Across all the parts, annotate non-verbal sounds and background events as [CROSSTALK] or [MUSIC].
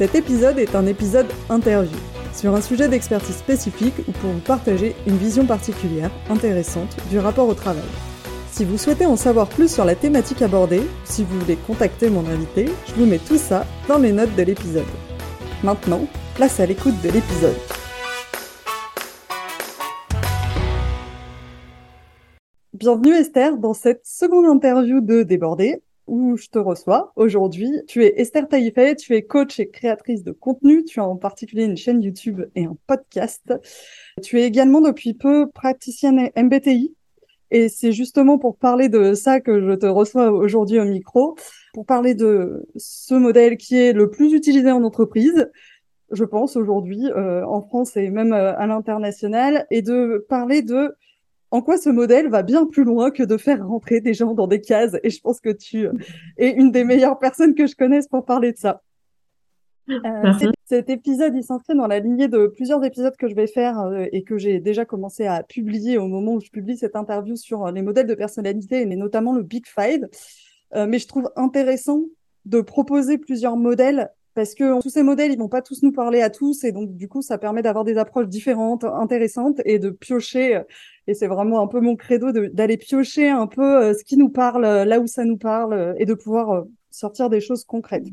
Cet épisode est un épisode interview, sur un sujet d'expertise spécifique ou pour vous partager une vision particulière, intéressante, du rapport au travail. Si vous souhaitez en savoir plus sur la thématique abordée, si vous voulez contacter mon invité, je vous mets tout ça dans les notes de l'épisode. Maintenant, place à l'écoute de l'épisode. Bienvenue Esther dans cette seconde interview de Débordé où je te reçois aujourd'hui. Tu es Esther Taïfet, tu es coach et créatrice de contenu, tu as en particulier une chaîne YouTube et un podcast. Tu es également depuis peu praticienne MBTI et c'est justement pour parler de ça que je te reçois aujourd'hui au micro, pour parler de ce modèle qui est le plus utilisé en entreprise, je pense aujourd'hui euh, en France et même euh, à l'international, et de parler de en quoi ce modèle va bien plus loin que de faire rentrer des gens dans des cases? Et je pense que tu es une des meilleures personnes que je connaisse pour parler de ça. Euh, cet épisode, il s'inscrit dans la lignée de plusieurs épisodes que je vais faire euh, et que j'ai déjà commencé à publier au moment où je publie cette interview sur euh, les modèles de personnalité, mais notamment le Big Five. mais je trouve intéressant de proposer plusieurs modèles parce que tous ces modèles, ils vont pas tous nous parler à tous, et donc du coup, ça permet d'avoir des approches différentes, intéressantes, et de piocher. Et c'est vraiment un peu mon credo d'aller piocher un peu euh, ce qui nous parle, euh, là où ça nous parle, euh, et de pouvoir sortir des choses concrètes.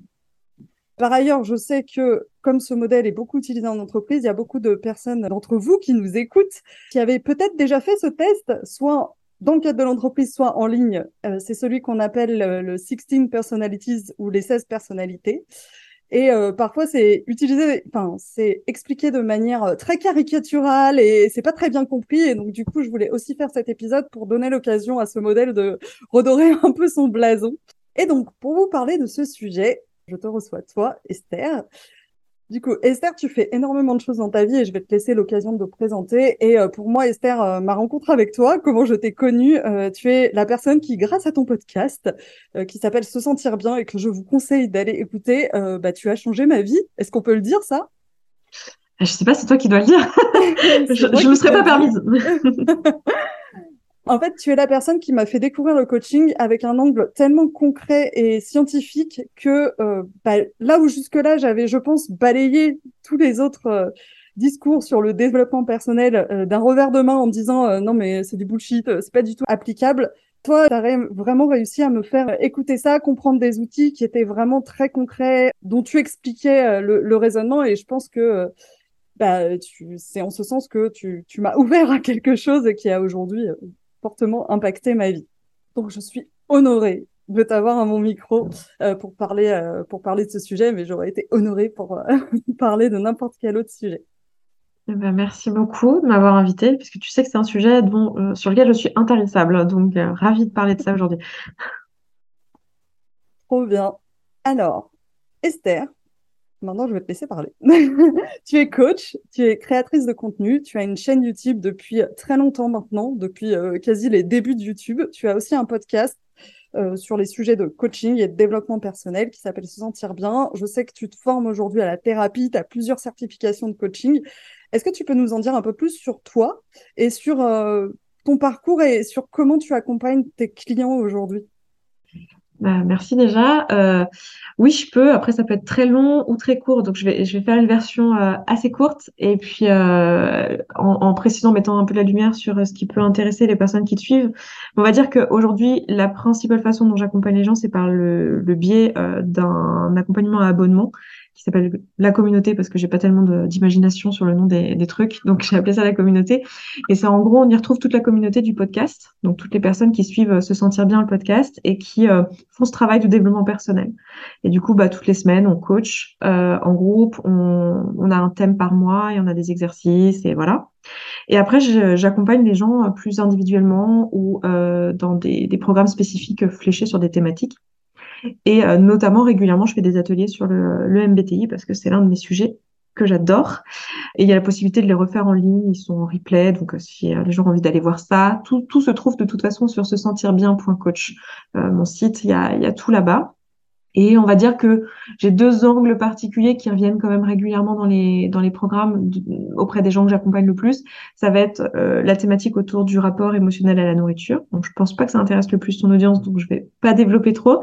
Par ailleurs, je sais que comme ce modèle est beaucoup utilisé en entreprise, il y a beaucoup de personnes d'entre vous qui nous écoutent, qui avaient peut-être déjà fait ce test, soit dans le cadre de l'entreprise, soit en ligne. c'est celui qu'on appelle le 16 personalities ou les 16 personnalités. Et euh, parfois, c'est utilisé, enfin, c'est expliqué de manière euh, très caricaturale et c'est pas très bien compris. Et donc, du coup, je voulais aussi faire cet épisode pour donner l'occasion à ce modèle de [LAUGHS] redorer un peu son blason. Et donc, pour vous parler de ce sujet, je te reçois toi, Esther. Du coup, Esther, tu fais énormément de choses dans ta vie et je vais te laisser l'occasion de te présenter. Et euh, pour moi, Esther, euh, ma rencontre avec toi, comment je t'ai connue, euh, tu es la personne qui, grâce à ton podcast, qui s'appelle Se sentir bien et que je vous conseille d'aller écouter, bah, tu as changé ma vie. Est-ce qu'on peut le dire, ça? Je sais pas, c'est toi qui dois le dire. [LAUGHS] je ne me serais pas permise. [LAUGHS] En fait, tu es la personne qui m'a fait découvrir le coaching avec un angle tellement concret et scientifique que euh, bah, là où jusque-là, j'avais, je pense, balayé tous les autres euh, discours sur le développement personnel euh, d'un revers de main en me disant non mais c'est du bullshit, c'est pas du tout applicable. Toi, tu as vraiment réussi à me faire écouter ça, comprendre des outils qui étaient vraiment très concrets, dont tu expliquais le, raisonnement et je pense que bah, c'est en ce sens que tu, tu m'as [LAUGHS] ouvert à quelque chose qui a aujourd'hui fortement impacté ma vie. Donc je suis honorée de t'avoir à mon micro euh, pour parler euh, pour parler de ce sujet, mais j'aurais été honorée pour euh, [LAUGHS] parler de n'importe quel autre sujet. Eh ben, merci beaucoup de m'avoir invitée, puisque tu sais que c'est un sujet dont, sur lequel je suis intarissable. Donc, ravie de parler de ça aujourd'hui. Trop bien. Alors, Esther, Maintenant, je vais te laisser parler. [LAUGHS] tu es coach, tu es créatrice de contenu, tu as une chaîne YouTube depuis très longtemps maintenant, depuis euh, quasi les débuts de YouTube. Tu as aussi un podcast euh, sur les sujets de coaching et de développement personnel qui s'appelle Se sentir bien. Je sais que tu te formes aujourd'hui à la thérapie, tu as plusieurs certifications de coaching. Est-ce que tu peux nous en dire un peu plus sur toi et sur euh, ton parcours et sur comment tu accompagnes tes clients aujourd'hui? Bah, merci déjà. Euh, oui, je peux. Après, ça peut être très long ou très court. Donc, je vais, je vais faire une version euh, assez courte et puis euh, en, en, précisant, mettant un peu la lumière sur ce qui peut intéresser les personnes qui te suivent. On va dire qu'aujourd'hui, la principale façon dont j'accompagne les gens, c'est par le, le biais d'un accompagnement à abonnement qui s'appelle la communauté parce que j'ai pas tellement d'imagination sur le nom des, trucs, donc j'ai appelé ça la communauté. Et c'est en gros, on y retrouve toute la communauté du podcast, donc toutes les personnes qui suivent euh, Se sentir bien le podcast et qui euh, font ce travail de développement personnel. Et du coup, bah, toutes les semaines, on coach euh, en groupe, on, on, a un thème par mois et on a des exercices et voilà. Et après, j'accompagne les gens plus individuellement ou dans des, des programmes spécifiques fléchés sur des thématiques. Et notamment, régulièrement, je fais des ateliers sur le, le MBTI parce que c'est l'un de mes sujets que j'adore. Et il y a la possibilité de les refaire en ligne, ils sont en replay, donc euh, si euh, les gens ont envie d'aller voir ça, tout, tout se trouve de toute façon sur se sentir bien.coach. Euh, mon site, il y a, il y a tout là-bas. Et on va dire que j'ai deux angles particuliers qui reviennent quand même régulièrement dans les dans les programmes auprès des gens que j'accompagne le plus. Ça va être euh, la thématique autour du rapport émotionnel à la nourriture. Donc je pense pas que ça intéresse le plus ton audience, donc je vais pas développer trop.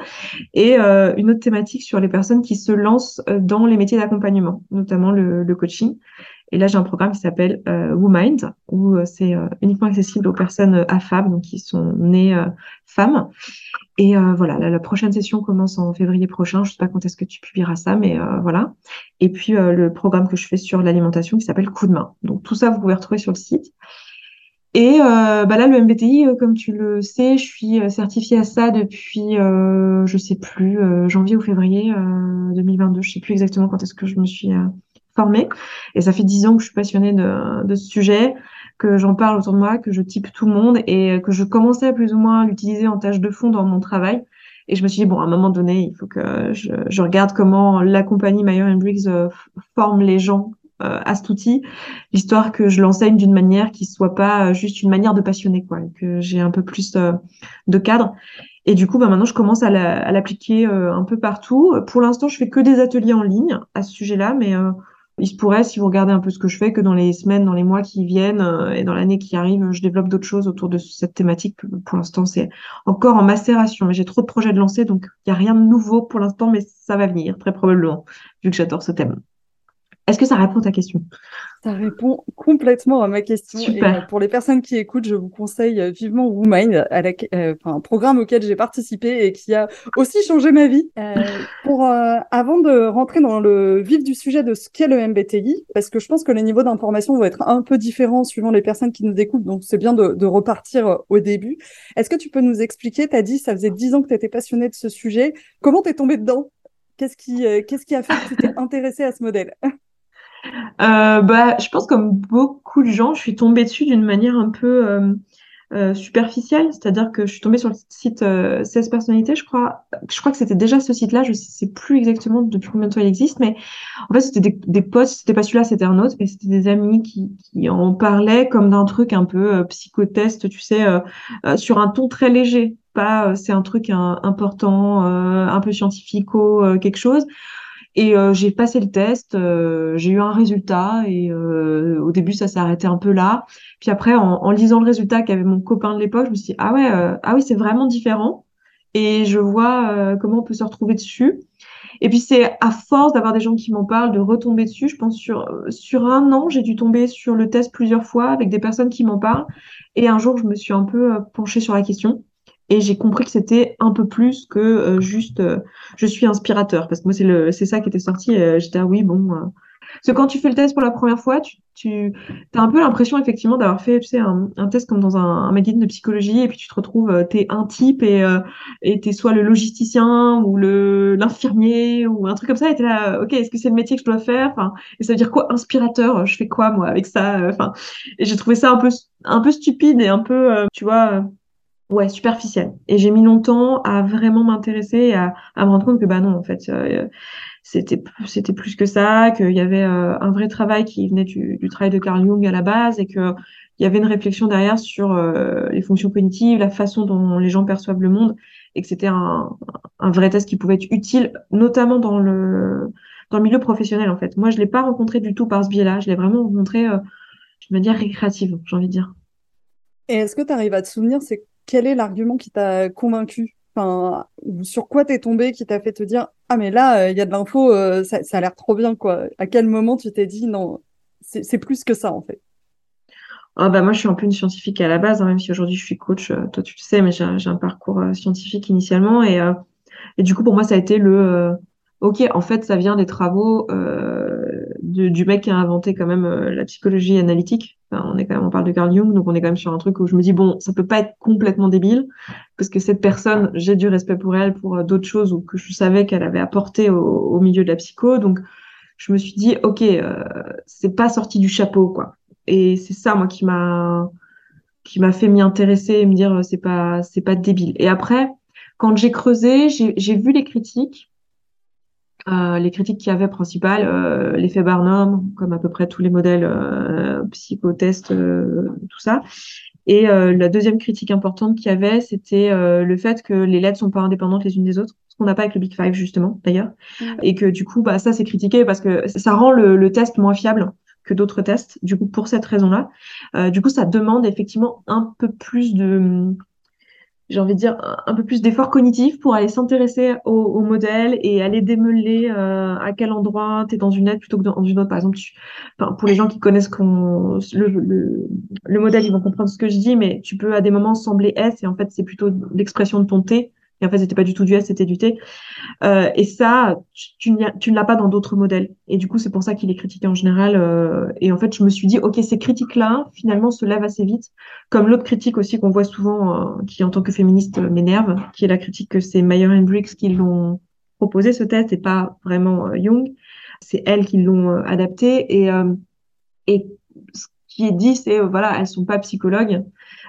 Et euh, une autre thématique sur les personnes qui se lancent euh, dans les métiers d'accompagnement, notamment le, le coaching. Et là, j'ai un programme qui s'appelle euh, WoMind, où euh, c'est euh, uniquement accessible aux personnes euh, AFAB, donc qui sont nées femmes. Et voilà, la, prochaine session commence en février prochain. Je sais pas quand est-ce que tu publieras ça, mais voilà. Et puis le programme que je fais sur l'alimentation qui s'appelle Coup de main. Donc tout ça, vous pouvez retrouver sur le site. Et bah là, le MBTI, comme tu le sais, je suis certifiée à ça depuis, je sais plus, janvier ou février 2022. Je sais plus exactement quand est-ce que je me suis formée. Et ça fait dix ans que je suis passionnée de, de ce sujet, que j'en parle autour de moi, que je type tout le monde et que je commençais plus ou moins à l'utiliser en tâche de fond dans mon travail. Et je me suis dit, bon, à un moment donné, il faut que je, je regarde comment la compagnie Meyer Briggs euh, forme les gens euh, à cet outil, l'histoire que je l'enseigne d'une manière qui soit pas juste une manière de passionner, quoi, que j'ai un peu plus euh, de cadre. Et du coup, bah, maintenant, je commence à l'appliquer un peu partout. Pour l'instant, je fais que des ateliers en ligne à ce sujet-là, mais il se pourrait, si vous regardez un peu ce que je fais, que dans les semaines, dans les mois qui viennent euh, et dans l'année qui arrive, je développe d'autres choses autour de cette thématique. Pour l'instant, c'est encore en macération, mais j'ai trop de projets de lancer, donc il n'y a rien de nouveau pour l'instant, mais ça va venir, très probablement, vu que j'adore ce thème. Est-ce que ça répond à ta question? Ça répond complètement à ma question. Super. Euh, pour les personnes qui écoutent, je vous conseille euh, vivement WoMind, à euh, un programme auquel j'ai participé et qui a aussi changé ma vie. pour avant de rentrer dans le vif du sujet de ce qu'est le MBTI, parce que je pense que les niveaux d'information vont être un peu différents suivant les personnes qui nous écoutent, donc c'est bien de, de, repartir au début. Est-ce que tu peux nous expliquer Tu as dit ça faisait dix ans que tu étais passionné de ce sujet. Comment t'es tombé dedans? Qu'est-ce qui, qu'est-ce qui a fait que tu t'es intéressé à ce modèle? [LAUGHS] euh, bah, je pense comme beaucoup de gens, je suis tombée dessus d'une manière un peu euh, euh, superficielle, c'est-à-dire que je suis tombée sur le site 16 personnalités, je crois. Je crois que c'était déjà ce site-là, je sais plus exactement depuis combien de temps il existe, mais en fait c'était des, des potes, c'était pas celui-là, c'était un autre, mais c'était des amis qui, qui en parlaient comme d'un truc un peu psychotest, tu sais, sur un ton très léger. Pas c'est un truc important, un peu scientifico, quelque chose. Et euh, j'ai passé le test, euh, j'ai eu un résultat et euh, au début ça s'est arrêté un peu là. Puis après en, en lisant le résultat qu'avait mon copain de l'époque, je me suis dit ah ouais ah oui c'est vraiment différent et je vois comment on peut se retrouver dessus. Et puis c'est à force d'avoir des gens qui m'en parlent, de retomber dessus. Je pense sur sur un an j'ai dû tomber sur le test plusieurs fois avec des personnes qui m'en parlent. Et un jour je me suis un peu penchée sur la question et j'ai compris que c'était un peu plus que euh, juste euh, je suis inspirateur. Parce que moi c'est le c'est ça qui était sorti euh, j'étais ah oui bon parce que quand tu fais le test pour la première fois tu tu as un peu l'impression effectivement d'avoir fait tu sais un, un, test comme dans un, un, magazine de psychologie et puis tu te retrouves t'es un type et et t'es soit le logisticien ou le l'infirmier ou un truc comme ça et t'es là ok est-ce que c'est le métier que je dois faire? Enfin et ça veut dire quoi? Inspirateur? Je fais quoi moi avec ça? Enfin et j'ai trouvé ça un peu un peu stupide et un peu tu vois ouais, superficielle. Et j'ai mis longtemps à vraiment m'intéresser et à, à, me rendre compte que bah non, en fait, euh, c'était c'était plus que ça, qu'il y avait euh, un vrai travail qui venait du, travail de Carl Jung à la base et que il y avait une réflexion derrière sur euh, les fonctions cognitives, la façon dont les gens perçoivent le monde et que c'était un, un vrai test qui pouvait être utile, notamment dans le dans le milieu professionnel en fait. Moi, je l'ai pas rencontré du tout par ce biais-là. Je l'ai vraiment rencontré d'une manière récréative, j'ai envie de dire. Et est-ce que tu arrives à te souvenir, c'est quel est l'argument qui t'a convaincu? Enfin, Sur quoi t'es tombé qui t'a fait te dire Ah, mais là, euh, il y a de l'info, euh, ça, ça, a l'air trop bien, quoi. À quel moment tu t'es dit Non, c'est plus que ça, en fait? Ah bah moi, je suis un peu une scientifique à la base, hein, même si aujourd'hui je suis coach. Euh, toi, tu le sais, mais j'ai un parcours scientifique initialement. Et, et du coup, pour moi, ça a été le Ok, en fait, ça vient des travaux euh, du mec qui a inventé quand même euh, la psychologie analytique. On est quand même, on parle de Carl Jung, donc on est quand même sur un truc où je me dis bon, ça peut pas être complètement débile parce que cette personne, j'ai du respect pour elle pour euh, d'autres choses ou que je savais qu'elle avait apporté au, au, milieu de la psycho. Donc, je me suis dit ok, euh, c'est pas sorti du chapeau quoi. Et c'est ça moi qui m'a qui m'a fait m'y intéresser et me dire c'est pas c'est pas débile. Et après quand j'ai creusé, j'ai vu les critiques. Euh, les critiques qu'il y avait principales, euh, l'effet Barnum, comme à peu près tous les modèles euh, psychotests, euh, tout ça. Et euh, la deuxième critique importante qu'il y avait, c'était le fait que les lettres sont pas indépendantes les unes des autres, ce qu'on n'a pas avec le Big Five justement, d'ailleurs, mm. et que du coup, bah ça c'est critiqué parce que ça rend le, le test moins fiable que d'autres tests. Du coup, pour cette raison-là, du coup, ça demande effectivement un peu plus de j'ai envie de dire, un, peu plus d'effort cognitif pour aller s'intéresser au, au, modèle et aller démêler euh, à quel endroit tu es dans une lettre plutôt que dans une autre. Par exemple, tu, pour les gens qui connaissent le, le, le, modèle, ils vont comprendre ce que je dis, mais tu peux à des moments sembler S et en fait, c'est plutôt l'expression de ton T et en fait, c'était pas du tout du S, c'était du T. Euh, et ça, tu, tu ne l'as pas dans d'autres modèles. Et du coup, c'est pour ça qu'il est critiqué en général. Euh, et en fait, je me suis dit, OK, ces critiques-là, finalement, se lèvent assez vite. Comme l'autre critique aussi qu'on voit souvent, euh, qui en tant que féministe m'énerve, qui est la critique que c'est Meyer and Briggs qui l'ont proposé, ce test, et pas vraiment euh, Jung. C'est elles qui l'ont euh, adapté. Et, et ce qui est dit, c'est, voilà, elles sont pas psychologues.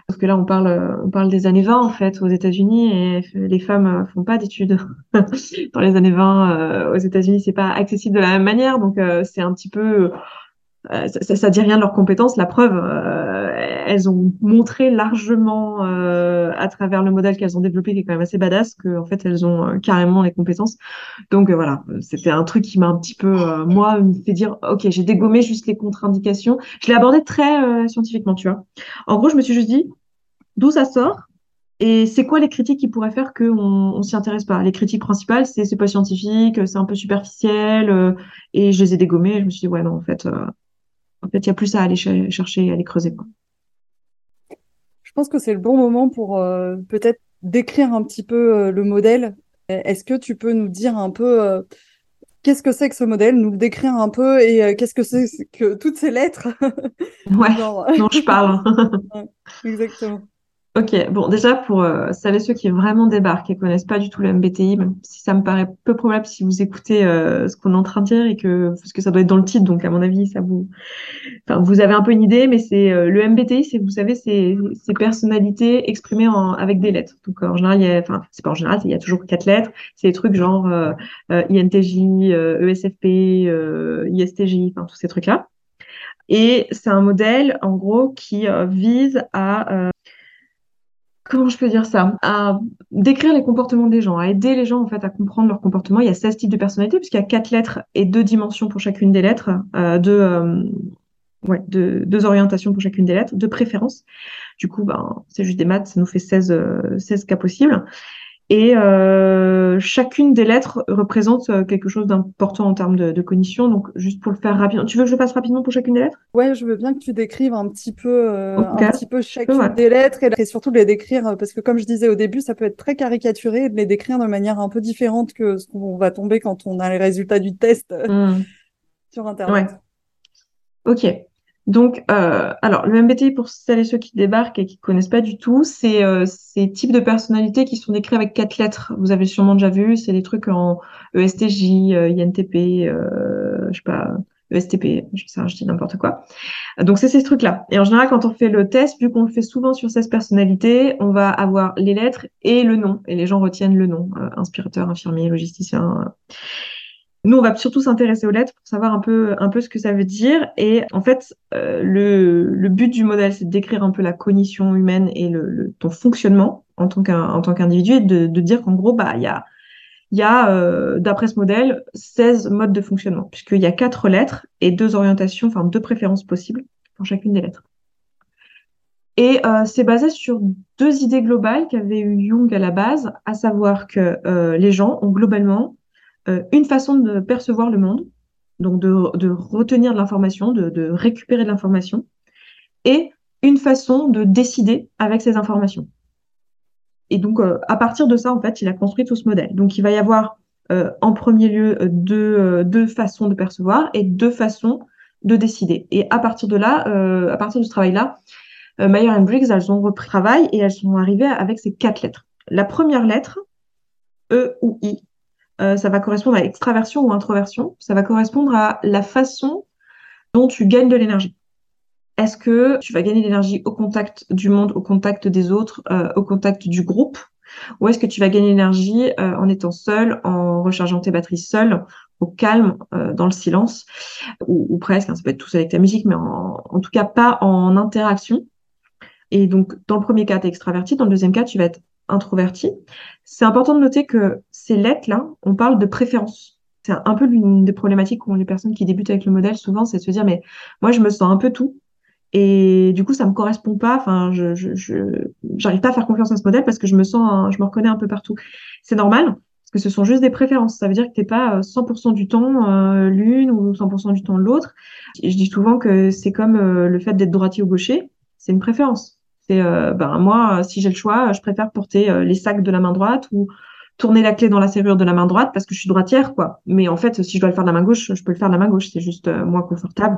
Parce que là, on parle, on parle des années 20 en fait aux États-Unis et les femmes font pas d'études [LAUGHS] dans les années 20 euh, aux États-Unis. C'est pas accessible de la même manière, donc euh, c'est un petit peu euh, ça, ça, dit rien de leurs compétences. La preuve, euh, elles ont montré largement euh, à travers le modèle qu'elles ont développé, qui est quand même assez badass, que en fait elles ont carrément les compétences. Donc voilà, c'était un truc qui m'a un petit peu, moi, fait dire, ok, j'ai dégommé juste les contre-indications. Je l'ai abordé très scientifiquement, tu vois. En gros, je me suis juste dit, d'où ça sort et c'est quoi les critiques qui pourraient faire qu'on on, s'y intéresse pas? Les critiques principales, c'est c'est pas scientifique, c'est un peu superficiel, et je les ai dégommées. je me suis dit ouais non en fait, en fait, il y a plus à aller chercher, à aller creuser. Je pense que c'est le bon moment pour euh, peut-être décrire un petit peu euh, le modèle. Est-ce que tu peux nous dire un peu euh, qu'est-ce que c'est que ce modèle, nous le décrire un peu et qu'est-ce que c'est que toutes ces lettres? Ouais, [LAUGHS] dont je parle. [LAUGHS] exactement. Ok, bon, déjà pour euh, celles et ceux qui vraiment débarquent et connaissent pas du tout le MBTI, même si ça me paraît peu probable si vous écoutez euh, ce qu'on est en train de dire et que parce que ça doit être dans le titre, donc à mon avis ça vous, enfin vous avez un peu une idée, mais c'est euh, le MBTI, c'est vous savez c'est ces personnalités exprimées en, avec des lettres. Donc en général, il y a, enfin c'est pas en général, il y a toujours quatre lettres. C'est des trucs genre INTJ, ESFP, ISTJ, enfin tous ces trucs là. Et c'est un modèle en gros qui vise à comment je peux dire ça, à décrire les comportements des gens, à aider les gens en fait à comprendre leur comportement. Il y a 16 types de personnalités puisqu'il y a quatre lettres et deux dimensions pour chacune des lettres, euh, deux, euh, deux, orientations pour chacune des lettres, deux préférences. Du coup, ben, c'est juste des maths, ça nous fait 16, 16 cas possibles. Et euh, chacune des lettres représente euh, quelque chose d'important en termes de, de, cognition. Donc, juste pour le faire rapidement, tu veux que je passe rapidement pour chacune des lettres? Ouais, je veux bien que tu décrives un petit peu, euh, un petit peu chacune des lettres et, et, surtout de les décrire euh, parce que, comme je disais au début, ça peut être très caricaturé et de les décrire de manière un peu différente que ce qu'on va tomber quand on a les résultats du test mmh. [LAUGHS] sur Internet. Ouais. Ok. Donc, euh, alors, le MBTI, pour celles et ceux qui débarquent et qui connaissent pas du tout, c'est euh, ces types de personnalités qui sont décrits avec quatre lettres. Vous avez sûrement déjà vu, c'est des trucs en ESTJ, euh, INTP, euh, je sais pas, ESTP, je sais, je dis n'importe quoi. Donc, c'est ces trucs-là. Et en général, quand on fait le test, vu qu'on le fait souvent sur 16 personnalités, on va avoir les lettres et le nom. Et les gens retiennent le nom. Inspirateur, infirmier, logisticien. Nous, on va surtout s'intéresser aux lettres pour savoir un peu, un peu ce que ça veut dire. Et en fait, euh, le, le, but du modèle, c'est de décrire un peu la cognition humaine et le, ton fonctionnement en tant qu'individu et de, de dire qu'en gros, bah, il y a, y a euh, d'après ce modèle, 16 modes de fonctionnement, puisqu'il y a quatre lettres et deux orientations, enfin deux préférences possibles pour chacune des lettres. Et euh, c'est basé sur deux idées globales qu'avait eu Jung à la base, à savoir que les gens ont globalement euh, une façon de percevoir le monde, donc de, retenir de l'information, de, récupérer de l'information, et une façon de décider avec ces informations. Et donc, euh, à partir de ça, en fait, il a construit tout ce modèle. Donc, il va y avoir euh, en premier lieu deux, façons de percevoir et deux façons de décider. Et à partir de là, à partir de ce travail-là, Meyer et Briggs, elles ont repris travail et elles sont arrivées avec ces quatre lettres. La première lettre, E ou I, euh, ça va correspondre à extraversion ou introversion. Ça va correspondre à la façon dont tu gagnes de l'énergie. Est-ce que tu vas gagner de l'énergie au contact du monde, au contact des autres, euh, au contact du groupe? Ou est-ce que tu vas gagner l'énergie euh, en étant seul, en rechargeant tes batteries seul, au calme, dans le silence, ou, presque, hein, ça peut être tout seul avec ta musique, mais en, en tout cas pas en interaction. Et donc, dans le premier cas, tu es extraverti, dans le deuxième cas, tu vas être introverti. C'est important de noter que ces lettres-là, on parle de préférence. C'est un peu l'une des problématiques qu'ont les personnes qui débutent avec le modèle, souvent, c'est de se dire, mais moi, je me sens un peu tout. Et du coup, ça me correspond pas. Enfin, je, j'arrive pas à faire confiance à ce modèle parce que je me sens, je me reconnais un peu partout. C'est normal parce que ce sont juste des préférences. Ça veut dire que t'es pas 100% euh, du temps euh, l'une ou 100% du temps l'autre. Je dis souvent que c'est comme euh, le fait d'être droitier ou gaucher. C'est une préférence. C'est ben moi, si j'ai le choix, je préfère porter les sacs de la main droite ou tourner la clé dans la serrure de la main droite parce que je suis droitière, quoi. Mais en fait, si je dois le faire de la main gauche, je peux le faire de la main gauche. C'est juste moins confortable.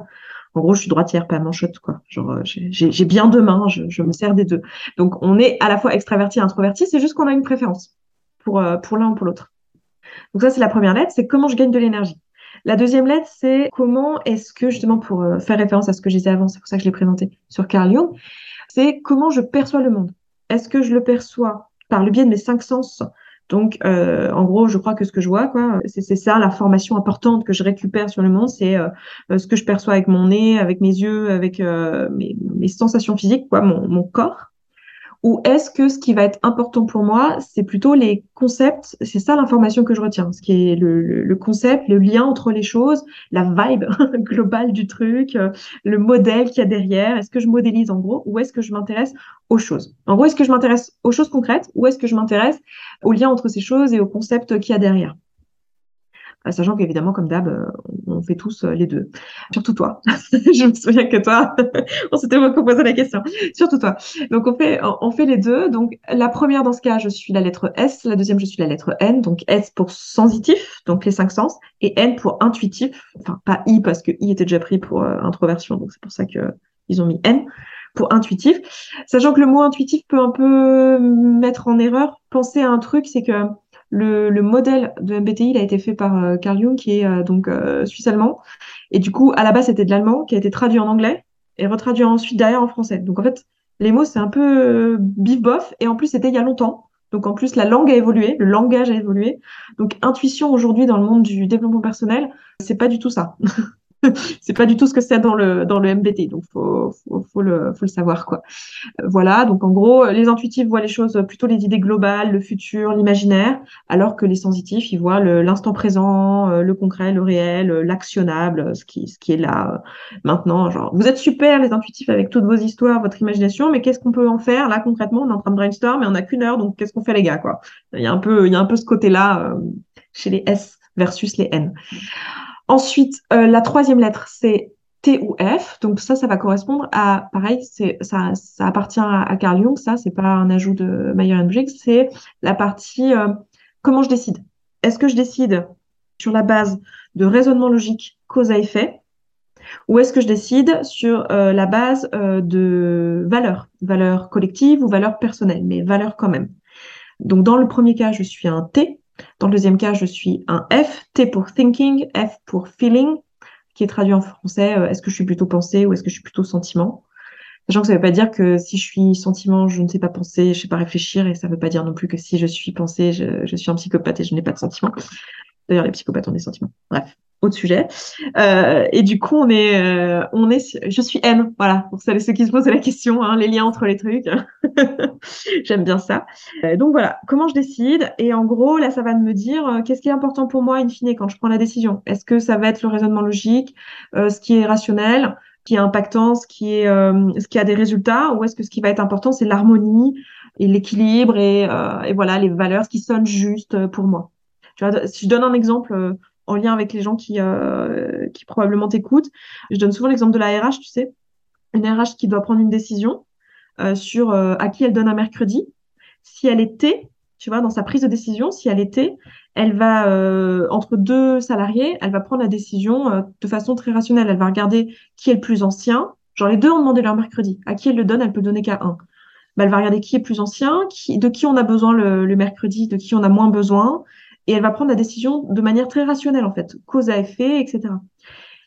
En gros, je suis droitière, pas manchotte, quoi. Genre, euh, j'ai bien deux mains, je, me sers des deux. Donc, on est à la fois extraverti et introverti, c'est juste qu'on a une préférence pour, euh, pour l'un ou pour l'autre. Donc, ça, c'est la première lettre, c'est comment je gagne de l'énergie. La deuxième lettre, c'est comment est-ce que, justement, pour euh, faire référence à ce que je disais avant, c'est pour ça que je l'ai présenté sur Carl Jung, c'est comment je perçois le monde. Est-ce que je le perçois par le biais de mes cinq sens? Donc, euh, en gros, je crois que ce que je vois, quoi, c'est ça l'information importante que je récupère sur le monde, c'est euh, ce que je perçois avec mon nez, avec mes yeux, avec mes, sensations physiques, quoi, mon corps. Ou est-ce que ce qui va être important pour moi, c'est plutôt les concepts, c'est ça l'information que je retiens, ce qui est le, concept, le lien entre les choses, la vibe [LAUGHS] globale du truc, euh, le modèle qu'il y a derrière, est-ce que je modélise en gros, ou est-ce que je m'intéresse aux choses? En gros, est-ce que je m'intéresse aux choses concrètes, ou est-ce que je m'intéresse au lien entre ces choses et au concept qu'il y a derrière? Sachant qu'évidemment, comme d'hab, euh, on fait tous euh, les deux. Surtout toi. [LAUGHS] je me souviens que toi, [LAUGHS] on s'était beaucoup posé la question. Surtout toi. Donc, on fait, on fait les deux. Donc, la première, dans ce cas, je suis la lettre S. La deuxième, je suis la lettre N. Donc, S pour sensitif, donc les cinq sens, et N pour intuitif. Enfin, pas I, parce que I était déjà pris pour introversion. Donc, c'est pour ça que ont mis N pour intuitif. Sachant que le mot intuitif peut un peu mettre en erreur. Penser à un truc, c'est que le, le, modèle de MBTI il a été fait par euh, Carl Jung, qui est euh, donc euh, suisse-allemand. Et du coup, à la base, c'était de l'allemand, qui a été traduit en anglais et retraduit ensuite derrière en français. Donc en fait, les mots, c'est un peu bif-bof. Et en plus, c'était il y a longtemps. Donc en plus, la langue a évolué, le langage a évolué. Donc intuition aujourd'hui dans le monde du développement personnel, c'est pas du tout ça. [LAUGHS] [LAUGHS] c'est pas du tout ce que c'est dans le dans le MBT, donc faut faut, faut le faut le savoir quoi. Euh, voilà, donc en gros, les intuitifs voient les choses plutôt les idées globales, le futur, l'imaginaire, alors que les sensitifs ils voient l'instant présent, euh, le concret, le réel, euh, l'actionnable, ce qui ce qui est là maintenant. Genre, vous êtes super les intuitifs avec toutes vos histoires, votre imagination, mais qu'est-ce qu'on peut en faire? Là concrètement On est en train de brainstorm, mais on a qu'une heure, donc qu'est-ce qu'on fait les gars quoi? Il y a un peu il y a un peu ce côté là chez les S versus les N. Ensuite, euh, la troisième lettre, c'est T ou F. Donc ça, ça va correspondre à, pareil, ça, ça appartient à, Carl Jung, ça, c'est pas un ajout de Meyer Briggs, c'est la partie euh, comment je décide? Est-ce que je décide sur la base de raisonnement logique cause à effet ou est-ce que je décide sur euh, la base de valeurs, valeurs collectives ou valeurs personnelles, mais valeurs quand même? Donc dans le premier cas, je suis un T, dans le deuxième cas, je suis un F, T pour thinking, F pour feeling, qui est traduit en français, euh, est-ce que je suis plutôt pensée ou est-ce que je suis plutôt sentiment? Sachant que ça ne veut pas dire que si je suis sentiment, je ne sais pas penser, je ne sais pas réfléchir, et ça ne veut pas dire non plus que si je suis pensée, je, je suis un psychopathe et je n'ai pas de sentiment. D'ailleurs, les psychopathes ont des sentiments. Bref autre sujet. Euh, et du coup, on est, euh, on est, je suis M, voilà, pour celles ceux qui se posent la question, hein, les liens entre les trucs. [LAUGHS] J'aime bien ça. Euh, donc voilà, comment je décide? Et en gros, là, ça va me dire euh, qu'est-ce qui est important pour moi in fine quand je prends la décision? Est-ce que ça va être le raisonnement logique, euh, ce qui est rationnel, ce qui est impactant, ce qui est, ce qui a des résultats, ou est-ce que ce qui va être important, c'est l'harmonie et l'équilibre et, et voilà les valeurs, qui sonnent juste pour moi? Tu vois, si je donne un exemple en lien avec les gens qui, euh, qui probablement t'écoutent. Je donne souvent l'exemple de la RH, tu sais, une RH qui doit prendre une décision euh, sur euh, à qui elle donne un mercredi. Si elle était, tu vois, dans sa prise de décision, si elle était, elle va, entre deux salariés, elle va prendre la décision de façon très rationnelle. Elle va regarder qui est le plus ancien. Genre, les deux ont demandé leur mercredi. À qui elle le donne, elle peut donner qu'à un. Bah, elle va regarder qui est plus ancien, de qui on a besoin le mercredi, de qui on a moins besoin, et elle va prendre la décision de manière très rationnelle, en fait, cause à effet, etc.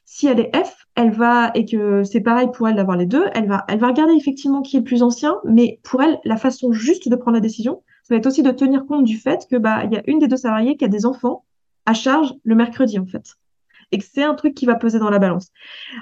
Si elle est F, elle va, et que c'est pareil pour elle d'avoir les deux, elle va, elle va regarder effectivement qui est plus ancien, mais pour elle, la façon juste de prendre la décision, ça va être aussi de tenir compte du fait que bah il y a une des deux salariés qui a des enfants à charge le mercredi en fait et que c'est un truc qui va peser dans la balance.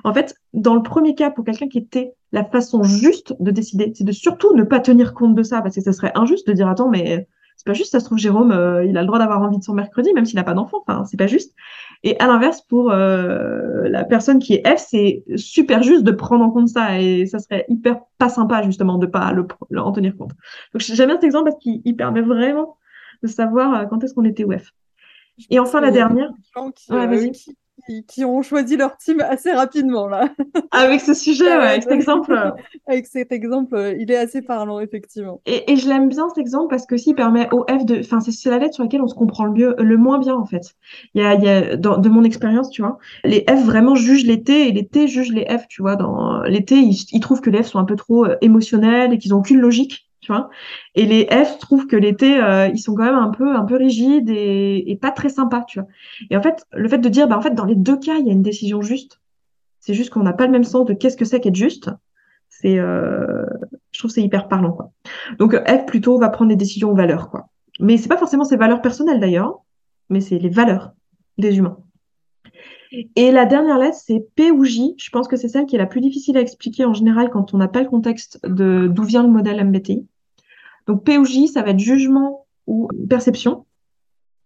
En fait, dans le premier cas, pour quelqu'un qui était la façon juste de décider, c'est de surtout ne pas tenir compte de ça, parce que ça serait injuste de dire attends, mais c'est pas juste, ça se trouve Jérôme, euh, il a le droit d'avoir envie de son mercredi, même s'il n'a pas d'enfant, enfin, c'est pas juste. Et à l'inverse, pour euh, la personne qui est F, c'est super juste de prendre en compte ça, et ça serait hyper pas sympa justement de pas le, en tenir compte. Donc j'aime bien cet exemple parce qu'il permet vraiment de savoir euh, quand est-ce qu'on était F. Et enfin la dernière. ouais, qui, ont choisi leur team assez rapidement là. [LAUGHS] Avec ce sujet, [LAUGHS] avec cet exemple. avec cet exemple, il est assez parlant effectivement. Et, et je l'aime bien cet exemple parce que s'il permet au F de, enfin c'est la lettre sur laquelle on se comprend le mieux, le moins bien en fait. Il y a, il y a dans, de mon expérience, tu vois, les F vraiment jugent les T et les T jugent les F, tu vois. Dans les T, ils, ils trouvent que les F sont un peu trop euh, émotionnels et qu'ils ont aucune logique. Et les F trouvent que T, euh, ils sont quand même un peu, un peu rigides et, pas très sympas, tu vois. Et en fait, le fait de dire, bah, en fait, dans les deux cas, il y a une décision juste. C'est juste qu'on n'a pas le même sens de qu'est-ce que c'est qu'être juste. C'est, euh, je trouve c'est hyper parlant, quoi. Donc, F plutôt va prendre des décisions aux valeurs, quoi. Mais c'est pas forcément ses valeurs personnelles d'ailleurs, mais c'est les valeurs des humains. Et la dernière lettre, c'est P ou J. Je pense que c'est celle qui est la plus difficile à expliquer en général quand on n'a pas le contexte d'où vient le modèle MBTI. Donc P ou J, ça va être jugement ou perception.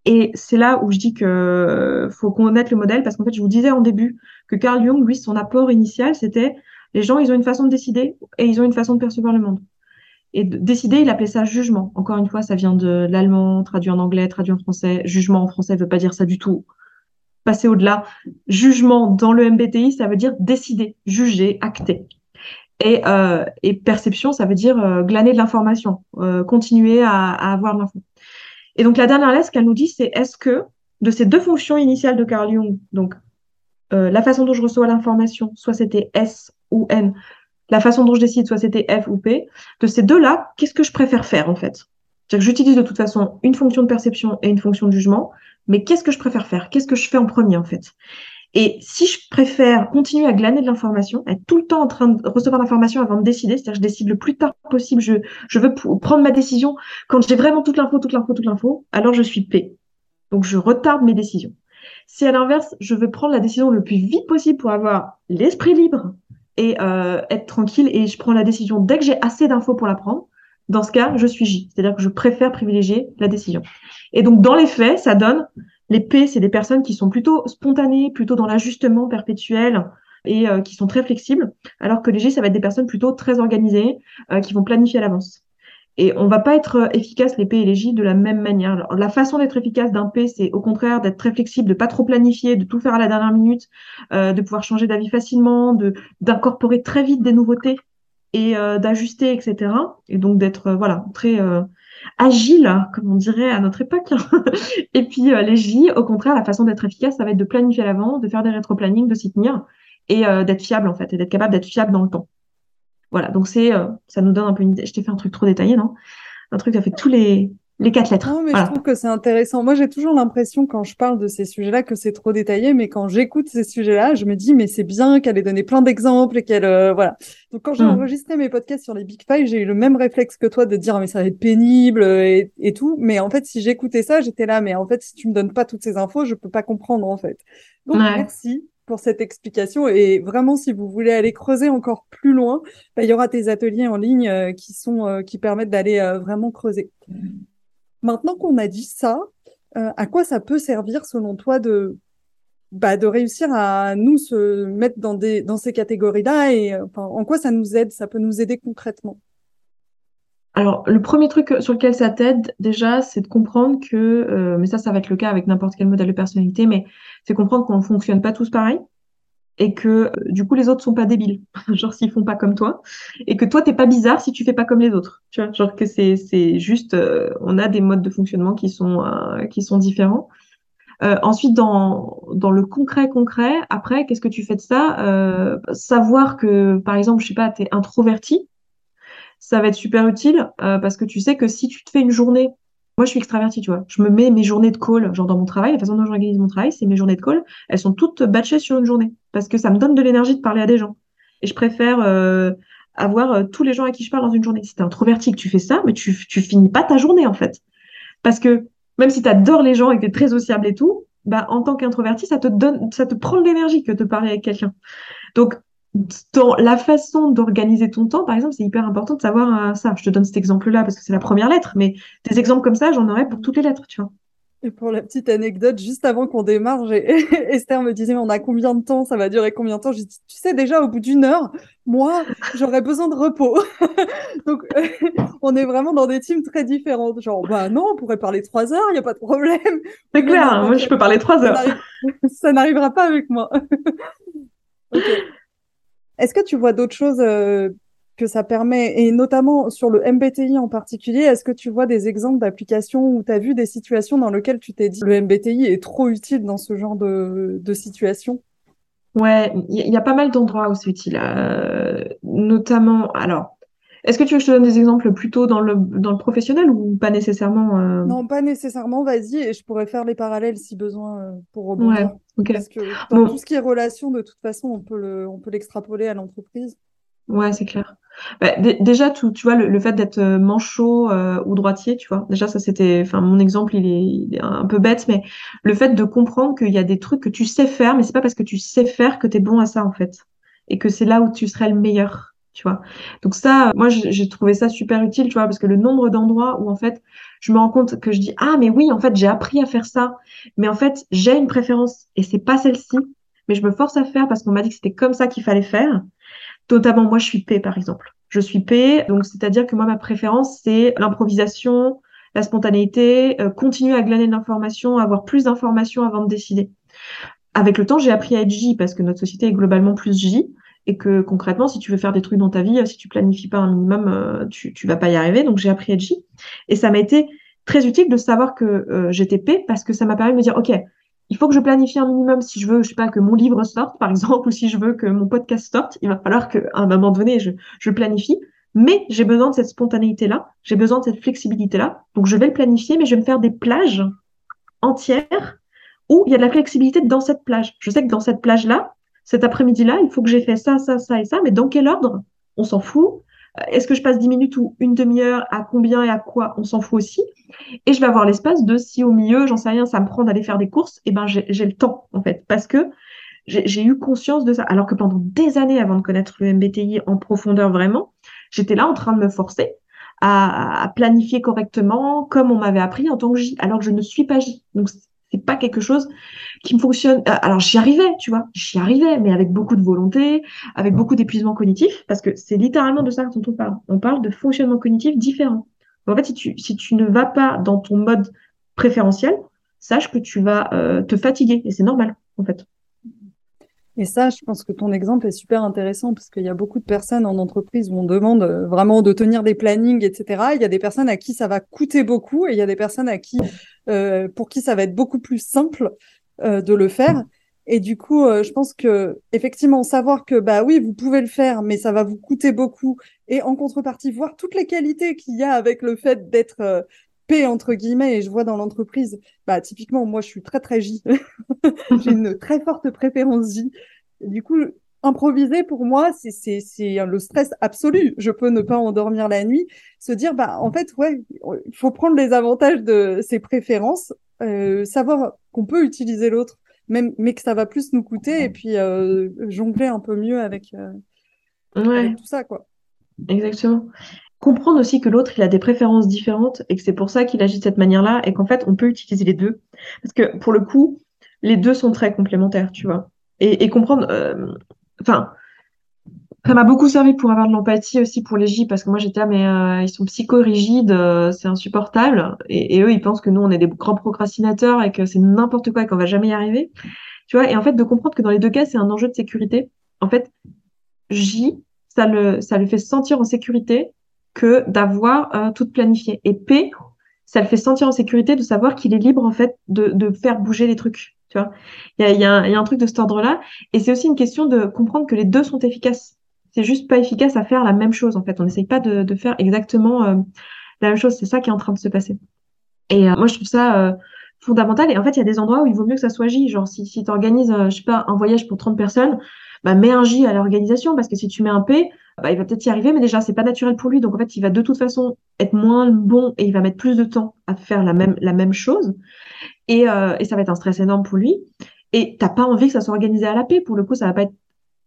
Et c'est là où je dis que faut connaître le modèle parce qu'en fait, je vous disais en début que Carl Jung, lui, son apport initial, c'était les gens, ils ont une façon de décider et ils ont une façon de percevoir le monde. Et de décider, il appelait ça jugement. Encore une fois, ça vient de l'allemand, traduit en anglais, traduit en français. Jugement en français ne veut pas dire ça du tout passer au-delà. Jugement dans le MBTI, ça veut dire décider, juger, acter. Et, euh, et perception, ça veut dire euh, glaner de l'information, euh, continuer à, avoir l'info. Et donc la dernière lettre, qu'elle nous dit, c'est est-ce que de ces deux fonctions initiales de Carl Jung, donc la façon dont je reçois l'information, soit c'était S ou N, la façon dont je décide, soit c'était F ou P, de ces deux-là, qu'est-ce que je préfère faire en fait? C'est-à-dire que j'utilise de toute façon une fonction de perception et une fonction de jugement, mais qu'est-ce que je préfère faire? Qu'est-ce que je fais en premier en fait? Et si je préfère continuer à glaner de l'information, être tout le temps en train de recevoir l'information avant de décider, c'est-à-dire je décide le plus tard possible, je, je veux prendre ma décision quand j'ai vraiment toute l'info, toute l'info, toute l'info, alors je suis P. Donc je retarde mes décisions. Si à l'inverse, je veux prendre la décision le plus vite possible pour avoir l'esprit libre et euh, être tranquille et je prends la décision dès que j'ai assez d'infos pour la prendre, dans ce cas, je suis J, c'est-à-dire que je préfère privilégier la décision. Et donc, dans les faits, ça donne les P, c'est des personnes qui sont plutôt spontanées, plutôt dans l'ajustement perpétuel et euh, qui sont très flexibles, alors que les J, ça va être des personnes plutôt très organisées, euh, qui vont planifier à l'avance. Et on va pas être euh, efficace les P et les J de la même manière. La façon d'être efficace d'un P, c'est au contraire d'être très flexible, de pas trop planifier, de tout faire à la dernière minute, de pouvoir changer d'avis facilement, d'incorporer très vite des nouveautés et d'ajuster, etc. Et donc d'être voilà très agile, comme on dirait à notre époque. [LAUGHS] et puis les J, au contraire, la façon d'être efficace, ça va être de planifier à l'avant, de faire des rétro-planning, de s'y tenir et d'être fiable en fait, et d'être capable d'être fiable dans le temps. Voilà, donc c'est ça nous donne un peu une idée. Je t'ai fait un truc trop détaillé, non? Un truc qui fait tous les les quatre lettres. Non, mais je trouve que c'est intéressant. Moi, j'ai toujours l'impression quand je parle de ces sujets-là que c'est trop détaillé, mais quand j'écoute ces sujets-là, je me dis mais c'est bien qu'elle ait donné plein d'exemples et qu'elle euh, voilà. Donc quand j'ai mmh. enregistré mes podcasts sur les Big Five, j'ai eu le même réflexe que toi de dire mais ça va être pénible et, et tout. Mais en fait, si j'écoutais ça, j'étais là. Mais en fait, si tu me donnes pas toutes ces infos, je peux pas comprendre en fait. Donc merci pour cette explication. Et vraiment, si vous voulez aller creuser encore plus loin, bah, il y aura tes ateliers en ligne euh, qui sont euh, qui permettent d'aller vraiment creuser. Maintenant qu'on a dit ça, euh, à quoi ça peut servir selon toi de bah, de réussir à nous se mettre dans des dans ces catégories-là et euh, en quoi ça nous aide Ça peut nous aider concrètement? Alors, le premier truc sur lequel ça t'aide, déjà, c'est de comprendre que, euh, mais ça, ça va être le cas avec n'importe quel modèle de personnalité, mais c'est comprendre qu'on ne fonctionne pas tous pareil et que euh, du coup les autres sont pas débiles, [LAUGHS] genre s'ils font pas comme toi, et que toi t'es pas bizarre si tu fais pas comme les autres, tu vois, genre que c'est c'est juste, euh, on a des modes de fonctionnement qui sont euh, qui sont différents. ensuite dans dans le concret concret, après qu'est-ce que tu fais de ça? Savoir que par exemple je sais pas t'es introverti, ça va être super utile parce que tu sais que si tu te fais une journée moi, je suis extravertie, tu vois. Je me mets mes journées de call, genre dans mon travail, la façon dont j'organise mon travail, c'est mes journées de call. Elles sont toutes batchées sur une journée parce que ça me donne de l'énergie de parler à des gens. Et je préfère euh, avoir tous les gens à qui je parle dans une journée. Si t'es introverti que tu fais ça, mais tu, tu finis pas ta journée, en fait. Parce que même si tu adores les gens et que tu es très sociable et tout, bah, en tant qu'introverti, ça te donne, ça te prend de l'énergie que de parler avec quelqu'un. Donc, dans la façon d'organiser ton temps, par exemple, c'est hyper important de savoir euh, ça. Je te donne cet exemple-là parce que c'est la première lettre, mais des exemples comme ça, j'en aurais pour toutes les lettres, tu vois. Et pour la petite anecdote, juste avant qu'on démarre, [LAUGHS] Esther me disait, mais on a combien de temps? Ça va durer combien de temps? J'ai dit, tu sais, déjà, au bout d'une heure, moi, j'aurais besoin de repos. [LAUGHS] Donc, [LAUGHS] on est vraiment dans des teams très différents. Genre, bah non, on pourrait parler trois heures, il n'y a pas de problème. C'est clair, moi, je peux parler trois heures. Ça n'arrivera pas avec moi. Est-ce que tu vois d'autres choses euh, que ça permet, et notamment sur le MBTI en particulier, est-ce que tu vois des exemples d'applications où tu as vu des situations dans lesquelles tu t'es dit le MBTI est trop utile dans ce genre de, situation? Ouais, il y, a pas mal d'endroits où c'est utile, euh, notamment. Alors, est-ce que tu veux que je te donne des exemples plutôt dans le, dans le professionnel ou pas nécessairement euh? Non, pas nécessairement, vas-y, et je pourrais faire les parallèles si besoin euh, pour rebondir. Ouais, Parce que dans tout ce qui est relation, de toute façon, on peut le, on peut l'extrapoler à l'entreprise. Ouais, c'est clair. Bah, déjà, tu, tu vois, le, fait d'être euh, manchot euh, ou droitier, tu vois, déjà, ça c'était, enfin, mon exemple, il est, un peu bête, mais le fait de comprendre qu'il y a des trucs que tu sais faire, mais c'est pas parce que tu sais faire que tu es bon à ça, en fait. Et que c'est là où tu serais le meilleur, tu vois. Donc ça, moi, j'ai trouvé ça super utile, tu vois, parce que le nombre d'endroits où, en fait, je me rends compte que je dis, ah, mais oui, en fait, j'ai appris à faire ça, mais en fait, j'ai une préférence et c'est pas celle-ci, mais je me force à faire parce qu'on m'a dit que c'était comme ça qu'il fallait faire. Notamment, moi, je suis P, par exemple. Je suis P, donc c'est-à-dire que moi, ma préférence, c'est l'improvisation, la spontanéité, euh, continuer à glaner de l'information, avoir plus d'informations avant de décider. Avec le temps, j'ai appris à être J parce que notre société est globalement plus J et que concrètement, si tu veux faire des trucs dans ta vie, si tu planifies pas un minimum, euh, tu, tu vas pas y arriver. Donc, j'ai appris J. Et ça m'a été très utile de savoir que euh, j'étais P parce que ça m'a permis de me dire, OK, il faut que je planifie un minimum si je veux, je sais pas, que mon livre sorte, par [LAUGHS] exemple, ou si je veux que mon podcast sorte, il va falloir qu'à un moment donné, je, je planifie. Mais j'ai besoin de cette spontanéité-là, j'ai besoin de cette flexibilité-là. Donc, je vais le planifier, mais je vais me faire des plages entières où il y a de la flexibilité dans cette plage. Je sais que dans cette plage-là, cet après-midi-là, il faut que j'ai fait ça, ça, ça et ça, mais dans quel ordre? On s'en fout. Euh, est-ce que je passe 10 minutes ou une demi-heure À combien et à quoi? On s'en fout aussi. Et je vais avoir l'espace de si au milieu, j'en sais rien, ça me prend d'aller faire des courses, et eh ben j'ai le temps en fait, parce que j'ai eu conscience de ça. Alors que pendant des années avant de connaître le MBTI en profondeur vraiment, j'étais là en train de me forcer à, planifier correctement comme on m'avait appris en tant que J, alors que je ne suis pas J. Donc c'est pas quelque chose qui me fonctionne. Euh, alors j'y arrivais, tu vois, j'y arrivais, mais avec beaucoup de volonté, avec beaucoup d'épuisement cognitif, parce que c'est littéralement de ça dont on parle. On parle de fonctionnement cognitif différent. En fait, si tu, si tu ne vas pas dans ton mode préférentiel, sache que tu vas euh, te fatiguer, et c'est normal, en fait. Et ça, je pense que ton exemple est super intéressant parce qu'il y a beaucoup de personnes en entreprise où on demande euh, vraiment de tenir des plannings, etc. Il y a des personnes à qui ça va coûter beaucoup et il y a des personnes à qui, euh, pour qui ça va être beaucoup plus simple euh, de le faire. Et du coup, je pense que effectivement, savoir que bah oui, vous pouvez le faire, mais ça va vous coûter beaucoup. Et en contrepartie, voir toutes les qualités qu'il y a avec le fait d'être P entre guillemets. Et je vois dans l'entreprise, bah typiquement, moi, je suis très très J. [LAUGHS] J'ai une très forte préférence J. du coup, improviser pour moi, c'est c'est c'est le stress absolu. Je peux ne pas endormir la nuit, se dire bah en fait ouais, il faut prendre les avantages de ses préférences, euh, savoir qu'on peut utiliser l'autre, même mais que ça va plus nous coûter et puis euh, jongler un peu mieux avec, euh, avec tout ça quoi. Exactement comprendre aussi que l'autre, il a des préférences différentes et que c'est pour ça qu'il agit de cette manière-là et qu'en fait, on peut utiliser les deux. Parce que pour le coup, les deux sont très complémentaires, tu vois. Et, comprendre, euh, enfin, ça m'a beaucoup servi pour avoir de l'empathie aussi pour les J parce que moi j'étais là, mais euh, ils sont psychorigides, euh, c'est insupportable. Et, eux, ils pensent que nous, on est des grands procrastinateurs et que c'est n'importe quoi et qu'on va jamais y arriver. Tu vois, et en fait, de comprendre que dans les deux cas, c'est un enjeu de sécurité. En fait, J, ça le, ça le fait sentir en sécurité que d'avoir euh, tout planifié. Et P, ça le fait sentir en sécurité de savoir qu'il est libre en fait de, de faire bouger les trucs. Tu vois, il y a, y, a y a, un truc de cet ordre-là. Et c'est aussi une question de comprendre que les deux sont efficaces. C'est juste pas efficace à faire la même chose en fait. On n'essaye pas de, de, faire exactement euh, la même chose. C'est ça qui est en train de se passer. Et euh, moi, je trouve ça fondamental. Et en fait, il y a des endroits où il vaut mieux que ça soit J. Genre, si, si tu organises, je sais pas, un voyage pour 30 personnes, bah, mets un J à l'organisation parce que si tu mets un P, bah, il va peut-être y arriver, mais déjà, c'est pas naturel pour lui. Donc, en fait, il va de toute façon être moins bon et il va mettre plus de temps à faire la même, la même chose. Et, euh, et ça va être un stress énorme pour lui. Et t'as pas envie que ça soit organisé à la paix. Pour le coup, ça va pas être,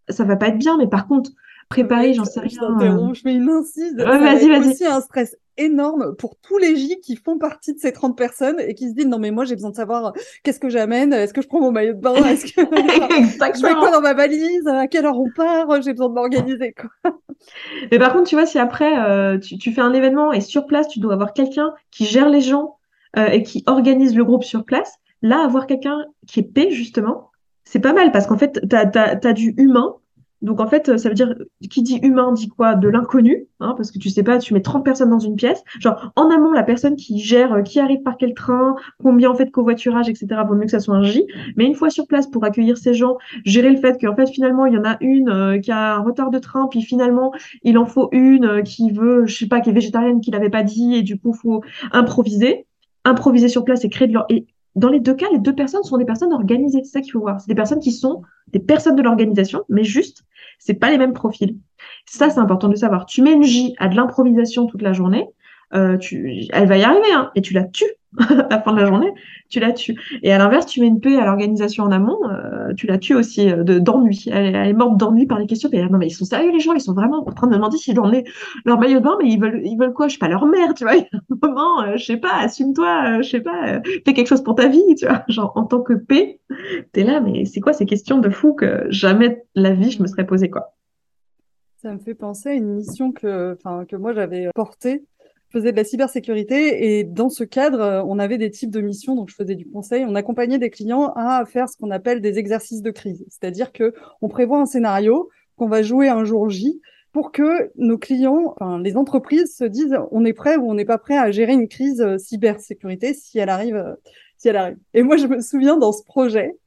ça va pas être bien. Mais par contre, préparer, j'en sais rien. Je t'interromps, je mets une incise. Ouais, vas-y, vas-y. aussi un stress énorme pour tous les J qui font partie de ces 30 personnes et qui se disent non mais moi j'ai besoin de savoir qu'est-ce que j'amène, est-ce que je prends mon maillot de bain, est-ce que [LAUGHS] [LAUGHS] je mets quoi dans ma valise, à quelle heure on part, j'ai besoin de m'organiser quoi. [LAUGHS] Mais par contre tu vois si après euh, tu, tu, fais un événement et sur place tu dois avoir quelqu'un qui gère les gens euh, et qui organise le groupe sur place, là avoir quelqu'un qui est P justement, c'est pas mal parce qu'en fait tu as, as, du humain donc en fait, ça veut dire qui dit humain dit quoi De l'inconnu, hein, parce que tu sais pas, tu mets 30 personnes dans une pièce. Genre en amont, la personne qui gère euh, qui arrive par quel train, combien en fait covoiturage, etc. Vaut mieux que ça soit un J. Mais une fois sur place pour accueillir ces gens, gérer le fait qu'en fait finalement il y en a une euh, qui a un retard de train, puis finalement il en faut une euh, qui veut, je sais pas, qui est végétarienne, qui l'avait pas dit, et du coup faut improviser, improviser sur place et créer de et dans les deux cas, les deux personnes sont des personnes organisées. C'est ça qu'il faut voir. C'est des personnes qui sont des personnes de l'organisation, mais juste, c'est pas les mêmes profils. Ça, c'est important de savoir. Tu mets une J à de l'improvisation toute la journée, euh, tu, elle va y arriver, hein, et tu la tues [LAUGHS] à la fin de la journée, tu la tues. Et à l'inverse, tu mets une paix à l'organisation en amont, euh, tu la tues aussi euh, de d'ennui. Elle, est morte d'ennui par les questions. Mais non, mais ils sont sérieux les gens, ils sont vraiment en train de me demander s'ils ont leur maillot de bain, mais ils veulent, ils veulent quoi? Je suis pas leur mère, tu vois. [LAUGHS] Moment, euh, je sais pas, assume-toi, je sais pas, fais quelque chose pour ta vie, tu vois. Genre en tant que paix, t'es là, mais c'est quoi ces questions de fou que jamais la vie je me serais posée quoi? Ça me fait penser à une mission que, que moi j'avais portée faisais de la cybersécurité et dans ce cadre, euh, on avait des types de missions. Donc, je faisais du conseil. On accompagnait des clients à faire ce qu'on appelle des exercices de crise. C'est-à-dire que on prévoit un scénario qu'on va jouer un jour J pour que nos clients, enfin, les entreprises se disent on est prêt ou on n'est pas prêt à gérer une crise euh, cybersécurité si elle arrive, euh, si elle arrive. Et moi, je me souviens dans ce projet,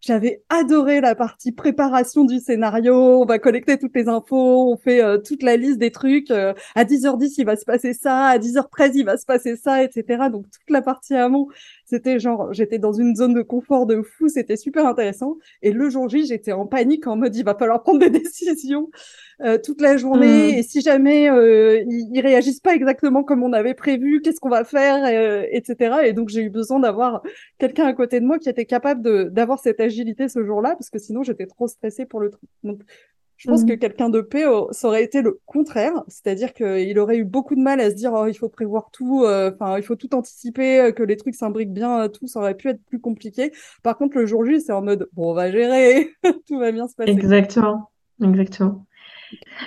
j'avais adoré la partie préparation du scénario. On va collecter toutes les infos, on fait euh, toute la liste des trucs. Euh, à 10h10, il va se passer ça. À 10h13, il va se passer ça, etc. Donc toute la partie amont, c'était genre, j'étais dans une zone de confort de fou. C'était super intéressant. Et le jour J, j'étais en panique en mode, il va falloir prendre des [LAUGHS] décisions euh, toute la journée. Mmh. Et si jamais ils, ils, réagissent pas exactement comme on avait prévu, qu'est-ce qu'on va faire, etc. Et donc j'ai eu besoin d'avoir quelqu'un à côté de moi qui était capable d'avoir cette agilité ce jour-là, parce que sinon j'étais trop stressée pour le truc. Donc, je pense que mhm. quelqu'un de paix, ça aurait été le contraire, c'est-à-dire qu'il aurait eu beaucoup de mal à se dire oh, il faut prévoir tout, euh, enfin il faut tout anticiper, euh, que les trucs s'imbriquent bien, euh, tout, ça aurait pu être plus compliqué. Par contre, le jour J, c'est en mode bon, on va gérer, [LAUGHS] tout va bien se passer. Exactement, exactement.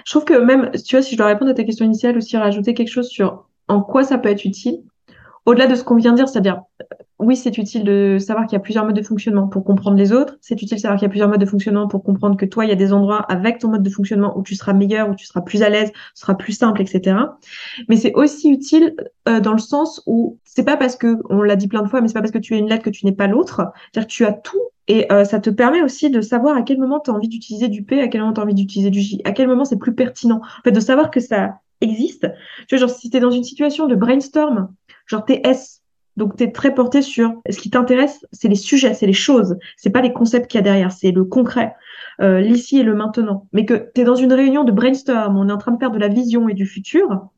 Je trouve que même, tu vois, si je dois répondre à ta question initiale, aussi rajouter quelque chose sur en quoi ça peut être utile, au-delà de ce qu'on vient de dire, c'est-à-dire oui, c'est utile de savoir qu'il y a plusieurs modes de fonctionnement pour comprendre les autres. C'est utile de savoir qu'il y a plusieurs modes de fonctionnement pour comprendre que toi, il y a des endroits avec ton mode de fonctionnement où tu seras meilleur, où tu seras plus à l'aise, ce sera plus simple, etc. Mais c'est aussi utile euh, dans le sens où c'est pas parce que, on l'a dit plein de fois, mais c'est pas parce que tu es une lettre que tu n'es pas l'autre. C'est-à-dire que tu as tout et euh, ça te permet aussi de savoir à quel moment tu as envie d'utiliser du P, à quel moment tu as envie d'utiliser du J, à quel moment c'est plus pertinent. En fait, de savoir que ça existe. Tu vois, genre, si tu dans une situation de brainstorm, genre t'es S, donc, tu es très porté sur ce qui t'intéresse, c'est les sujets, c'est les choses, c'est pas les concepts qu'il y a derrière, c'est le concret, euh, l'ici et le maintenant. Mais que tu es dans une réunion de brainstorm, on est en train de faire de la vision et du futur,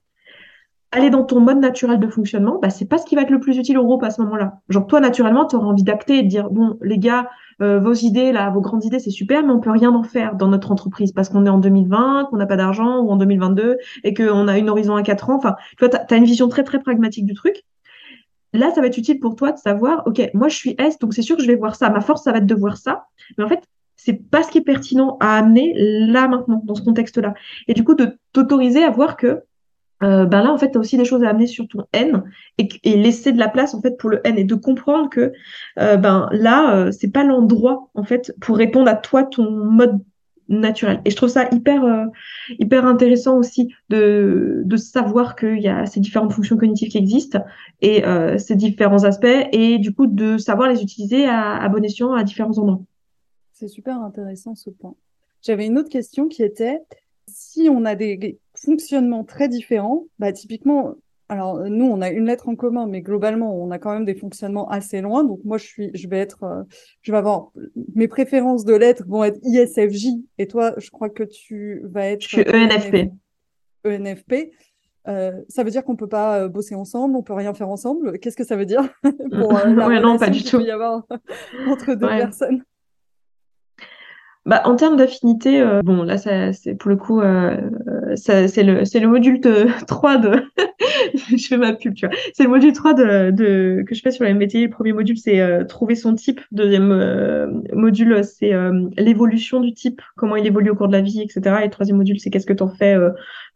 aller dans ton mode naturel de fonctionnement, bah, c'est pas ce qui va être le plus utile au groupe à ce moment-là. Genre, toi, naturellement, tu auras envie d'acter et de dire, bon, les gars, euh, vos idées, là, vos grandes idées, c'est super, mais on peut rien en faire dans notre entreprise parce qu'on est en 2020, qu'on n'a pas d'argent, ou en 2022, et qu'on a une horizon à 4 ans. Enfin, tu vois, tu as, une vision très, très pragmatique du truc. Là, ça va être utile pour toi de savoir, OK, moi, je suis S, donc c'est sûr que je vais voir ça. Ma force, ça va être de voir ça. Mais en fait, c'est pas ce qui est pertinent à amener là, maintenant, dans ce contexte-là. Et du coup, de t'autoriser à voir que euh, ben là, en fait, tu as aussi des choses à amener sur ton N et, et, laisser de la place, en fait, pour le N et de comprendre que, euh, ben là, euh, c'est pas l'endroit, en fait, pour répondre à toi, ton mode naturel. Et je trouve ça hyper, euh, hyper intéressant aussi de, de savoir qu'il y a ces différentes fonctions cognitives qui existent et ces différents aspects et du coup de savoir les utiliser à, à bon escient à différents endroits. C'est super intéressant ce point. J'avais une autre question qui était si on a des fonctionnements très différents, bah, typiquement, Alors, nous, on a une lettre en commun, mais globalement, on a quand même des fonctionnements assez loin. Donc, moi, je suis, je vais être, euh, je vais avoir mes préférences de lettres vont être ISFJ, et toi, je crois que tu vas être. Je suis ENFP. ENFP. Euh, ça veut dire qu'on peut pas euh, bosser ensemble, on peut rien faire ensemble. Qu'est-ce que ça veut dire [LAUGHS] pour [LAUGHS] la non, pas du tout. y avoir [LAUGHS] entre deux personnes? Bah, en termes d'affinité, euh, bon, là, c'est pour le coup, euh, ça, c'est le, le module 3 de, [LAUGHS] [LAUGHS] je fais ma pub, tu vois. C'est le module 3 de, de, que je fais sur la MBTI. Le premier module, c'est euh, trouver son type. Deuxième euh, module, c'est l'évolution du type, comment il évolue au cours de la vie, etc. Et le troisième module, c'est qu'est-ce que tu en fais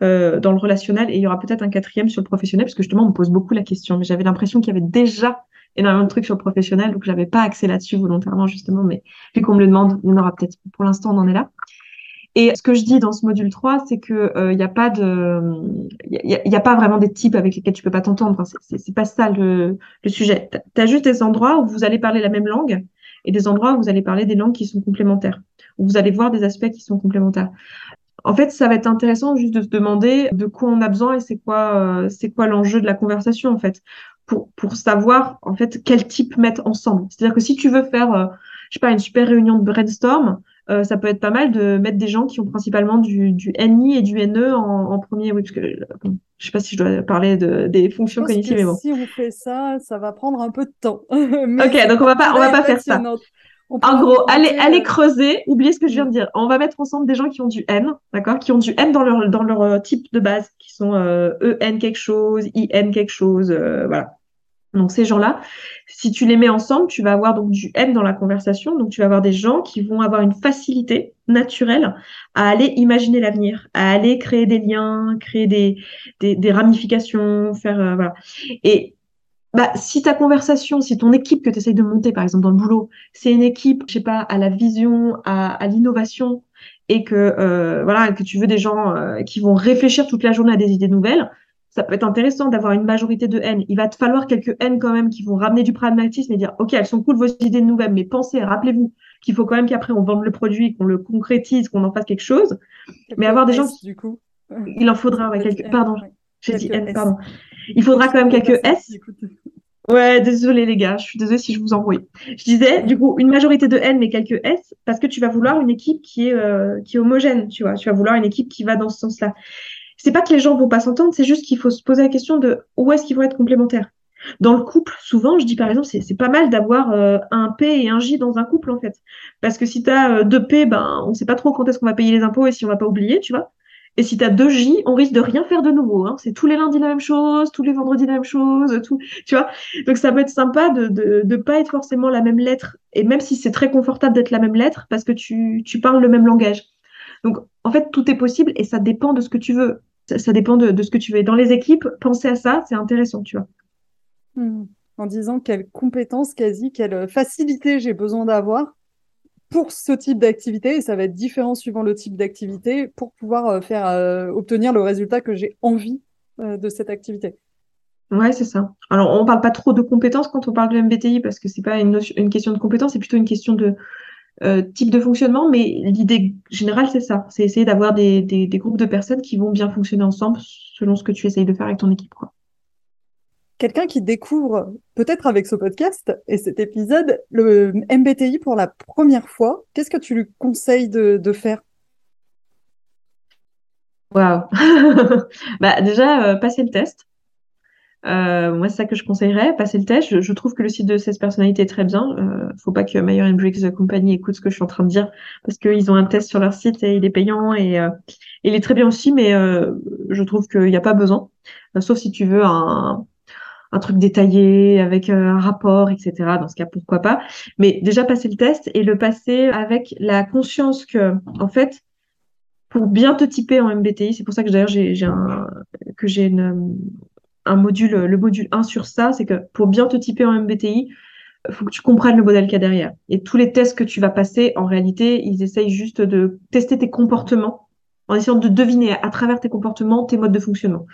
dans le relationnel. Et il y aura peut-être un quatrième sur le professionnel, parce que justement, on me pose beaucoup la question. Mais j'avais l'impression qu'il y avait déjà énormément de trucs sur le professionnel, donc j'avais pas accès là-dessus volontairement justement, mais vu qu'on me le demande, il y en aura peut-être. Pour l'instant, on en est là. Et ce que je dis dans ce module 3, c'est que il euh, n'y a pas de, il y, a, pas vraiment des types avec lesquels tu peux pas t'entendre. Enfin, c'est pas ça le, le sujet. Tu as juste des endroits où vous allez parler la même langue et des endroits où vous allez parler des langues qui sont complémentaires, où vous allez voir des aspects qui sont complémentaires. En fait, ça va être intéressant juste de se demander de quoi on a besoin et c'est quoi, euh, c'est quoi l'enjeu de la conversation en fait pour, pour savoir en fait quel type mettre ensemble. C'est-à-dire que si tu veux faire, euh, je sais pas, une super réunion de brainstorm, euh, ça peut être pas mal de mettre des gens qui ont principalement du, du NI et du NE en, en premier. Oui, parce que bon, je sais pas si je dois parler de, des fonctions cognitives, mais bon. Si on fait ça, ça va prendre un peu de temps. [LAUGHS] ok, donc on va pas, on va pas faire ça. En gros, allez, allez creuser, oubliez ce que je viens de dire. On va mettre ensemble des gens qui ont du N, d'accord, qui ont du N dans leur dans leur euh, type de base, qui sont euh, EN quelque chose, IN quelque chose, euh, voilà. Donc ces gens-là, si tu les mets ensemble, tu vas avoir donc du N dans la conversation. Donc tu vas avoir des gens qui vont avoir une facilité naturelle à aller imaginer l'avenir, à aller créer des liens, créer des, des, des ramifications, faire euh, voilà. Et bah, si ta conversation, si ton équipe que tu essayes de monter, par exemple dans le boulot, c'est une équipe, je sais pas, à la vision, à, à l'innovation, et que euh, voilà, que tu veux des gens euh, qui vont réfléchir toute la journée à des idées nouvelles, ça peut être intéressant d'avoir une majorité de haine. Il va te falloir quelques haines quand même qui vont ramener du pragmatisme et dire, OK, elles sont cool vos idées nouvelles, mais pensez, rappelez-vous qu'il faut quand même qu'après on vende le produit, qu'on le concrétise, qu'on en fasse quelque chose. mais avoir des gens. Du coup. Il en faudra, ouais, quelques... Pardon, j'ai dit N, pardon. Il faudra quand même quelques S. Ouais, désolé les gars, je suis désolée si je vous embrouille. Je disais, du coup, une majorité de N, mais quelques S, parce que tu vas vouloir une équipe qui est, euh, qui homogène, tu vois. Tu vas vouloir une équipe qui va dans ce sens-là c'est pas que les gens vont pas s'entendre, c'est juste qu'il faut se poser la question de où est-ce qu'ils vont être complémentaires. Dans le couple, souvent, je dis par exemple, c'est pas mal d'avoir euh, un P et un J dans un couple en fait, parce que si tu as euh, deux P, ben on sait pas trop quand est-ce qu'on va payer les impôts et si on va pas oublier, tu vois. Et si tu as deux J, on risque de rien faire de nouveau. Hein. C'est tous les lundis la même chose, tous les vendredis la même chose, tout, tu vois. Donc ça peut être sympa de de, de pas être forcément la même lettre, et même si c'est très confortable d'être la même lettre, parce que tu parles le même langage. Donc en fait tout est possible et ça dépend de ce que tu veux ça, dépend de, ce que tu veux. Dans les équipes, penser à ça, c'est intéressant, tu vois. Hmm. En disant quelles compétences quasi, quelle facilité j'ai besoin d'avoir pour ce type d'activité, et ça va être différent suivant le type d'activité, pour pouvoir euh, faire euh, obtenir le résultat que j'ai envie euh, de cette activité. Ouais, c'est ça. Alors, on ne parle pas trop de compétences quand on parle de MBTI parce que c'est pas une, question de compétences, c'est plutôt une question de, type de fonctionnement, mais l'idée générale, c'est ça. C'est essayer d'avoir des, groupes de personnes qui vont bien fonctionner ensemble selon ce que tu essayes de faire avec ton équipe. Quelqu'un qui découvre, peut-être avec ce podcast et cet épisode, le MBTI pour la première fois, qu'est-ce que tu lui conseilles de, faire? Waouh [LAUGHS] bah, Déjà, euh, passer le test. Euh, moi, c'est ça que je conseillerais, passer le test. Je, trouve que le site de 16 personnalités est très bien. Euh, faut pas que Mayer Briggs Company écoute ce que je suis en train de dire parce qu'ils ont un test sur leur site et il est payant et euh, il est très bien aussi, mais euh, je trouve qu'il n'y a pas besoin, sauf si tu veux un, un truc détaillé avec un rapport, etc. Dans ce cas, pourquoi pas. Mais déjà passer le test et le passer avec la conscience que, en fait, pour bien te typer en MBTI, c'est pour ça que d'ailleurs j'ai un que j'ai un module, le module 1 sur ça, c'est que pour bien te typer en MBTI, faut que tu comprennes le modèle qu'il y a derrière. Et tous les tests que tu vas passer, en réalité, ils essayent juste de tester tes comportements en essayant de deviner à travers tes comportements tes modes de fonctionnement.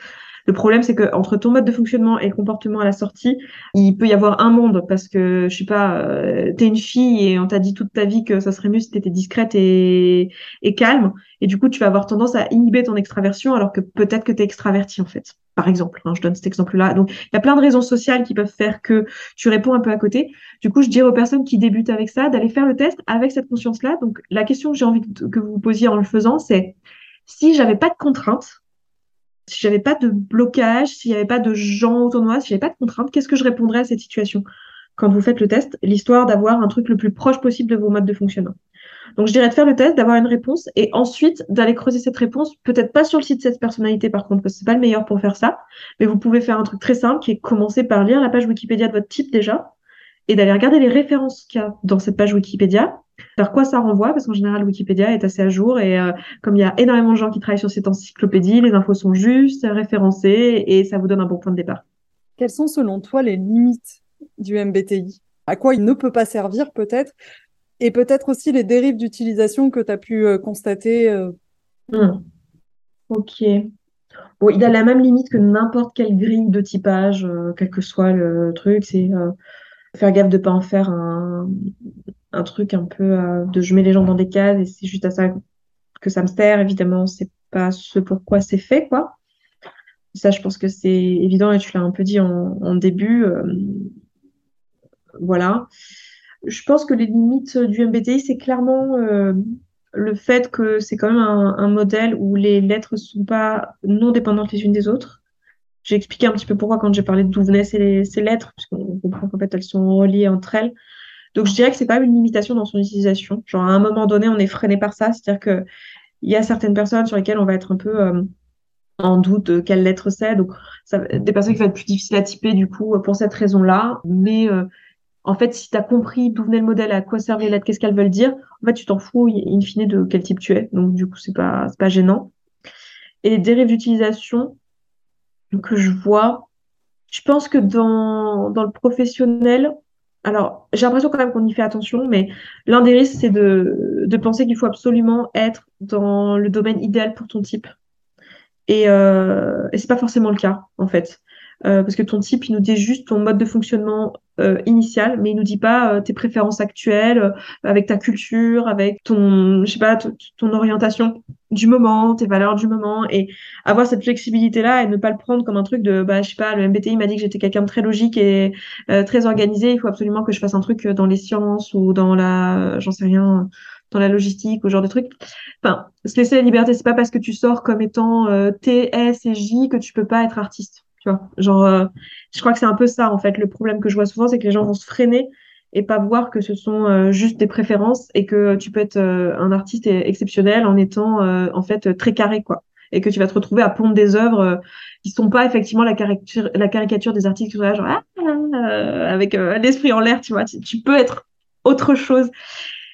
Le problème, c'est que entre ton mode de fonctionnement et le comportement à la sortie, il peut y avoir un monde parce que, je sais pas, euh, t'es une fille et on t'a dit toute ta vie que ça serait mieux si t'étais discrète et, calme. Et du coup, tu vas avoir tendance à inhiber ton extraversion alors que peut-être que t'es extraverti, en fait. Par exemple, hein, je donne cet exemple-là. Donc, il y a plein de raisons sociales qui peuvent faire que tu réponds un peu à côté. Du coup, je dirais aux personnes qui débutent avec ça d'aller faire le test avec cette conscience-là. Donc, la question que j'ai envie que vous posiez en le faisant, c'est si j'avais pas de contraintes, si j'avais pas de blocage, s'il n'y avait pas de gens autour de moi, si j'avais pas de contraintes, qu'est-ce que je répondrais à cette situation? Quand vous faites le test L'histoire d'avoir un truc le plus proche possible de vos modes de fonctionnement. Donc, je dirais de faire le test, d'avoir une réponse et ensuite d'aller creuser cette réponse, peut-être pas sur le site de cette personnalité par contre, parce que c'est pas le meilleur pour faire ça, mais vous pouvez faire un truc très simple qui est commencer par lire la page Wikipédia de votre type déjà et d'aller regarder les références qu'il y a dans cette page Wikipédia vers quoi ça renvoie? Parce qu'en général, Wikipédia est assez à jour et euh, comme il y a énormément de gens qui travaillent sur cette encyclopédie, les infos sont justes, référencées et ça vous donne un bon point de départ. Quelles sont selon toi les limites du MBTI À quoi il ne peut pas servir peut-être? Et peut-être aussi les dérives d'utilisation que tu as pu euh, constater euh? hmm. Ok. Bon, il a la même limite que n'importe quelle grille de typage, quel que soit le truc. C'est faire gaffe de ne pas en faire un, un truc un peu euh, de je mets les gens dans des cases et c'est juste à ça que ça me sert. Évidemment, c'est pas ce pourquoi c'est fait, quoi. Ça, je pense que c'est évident et tu l'as un peu dit en, début. Euh, voilà. Je pense que les limites du MBTI, c'est clairement euh, le fait que c'est quand même un, modèle où les lettres sont pas non dépendantes les unes des autres. J'ai expliqué un petit peu pourquoi quand j'ai parlé d'où venaient ces, ces lettres, puisqu'on comprend qu'en fait elles sont reliées entre elles. Donc, je dirais que c'est pas une limitation dans son utilisation. Genre, à un moment donné, on est freiné par ça. C'est-à-dire que il y a certaines personnes sur lesquelles on va être un peu euh, en doute de quelle lettre c'est. Donc, ça, des personnes qui vont être plus difficiles à typer, du coup, pour cette raison-là. Mais euh, en fait, si tu as compris d'où venait le modèle, à quoi servent les lettres, qu'est-ce qu'elles veulent dire, en fait, tu t'en fous in fine de quel type tu es. Donc, du coup, c'est pas, pas gênant. Et les dérives d'utilisation que je vois, je pense que dans, dans le professionnel, alors, j'ai l'impression quand même qu'on y fait attention, mais l'un des risques, c'est de, penser qu'il faut absolument être dans le domaine idéal pour ton type. Et, euh, et c'est pas forcément le cas, en fait. Euh, parce que ton type, il nous dit juste ton mode de fonctionnement euh, initial, mais il nous dit pas euh, tes préférences actuelles, euh, avec ta culture, avec ton, je sais pas, ton orientation du moment, tes valeurs du moment, et avoir cette flexibilité-là et ne pas le prendre comme un truc de, bah, je sais pas, le MBTI m'a dit que j'étais quelqu'un de très logique et très organisé, il faut absolument que je fasse un truc dans les sciences ou dans la, j'en sais rien, dans la logistique ou genre de trucs. Enfin, se laisser la liberté, c'est pas parce que tu sors comme étant T, S et J que tu peux pas être artiste genre, euh, je crois que c'est un peu ça, en fait. Le problème que je vois souvent, c'est que les gens vont se freiner et pas voir que ce sont euh, juste des préférences et que tu peux être euh, un artiste exceptionnel en étant, en fait, très carré, quoi. Et que tu vas te retrouver à pondre des œuvres qui sont pas effectivement la caricature, la caricature des artistes qui sont là, genre, ah, avec l'esprit en l'air, tu vois. tu peux être autre chose.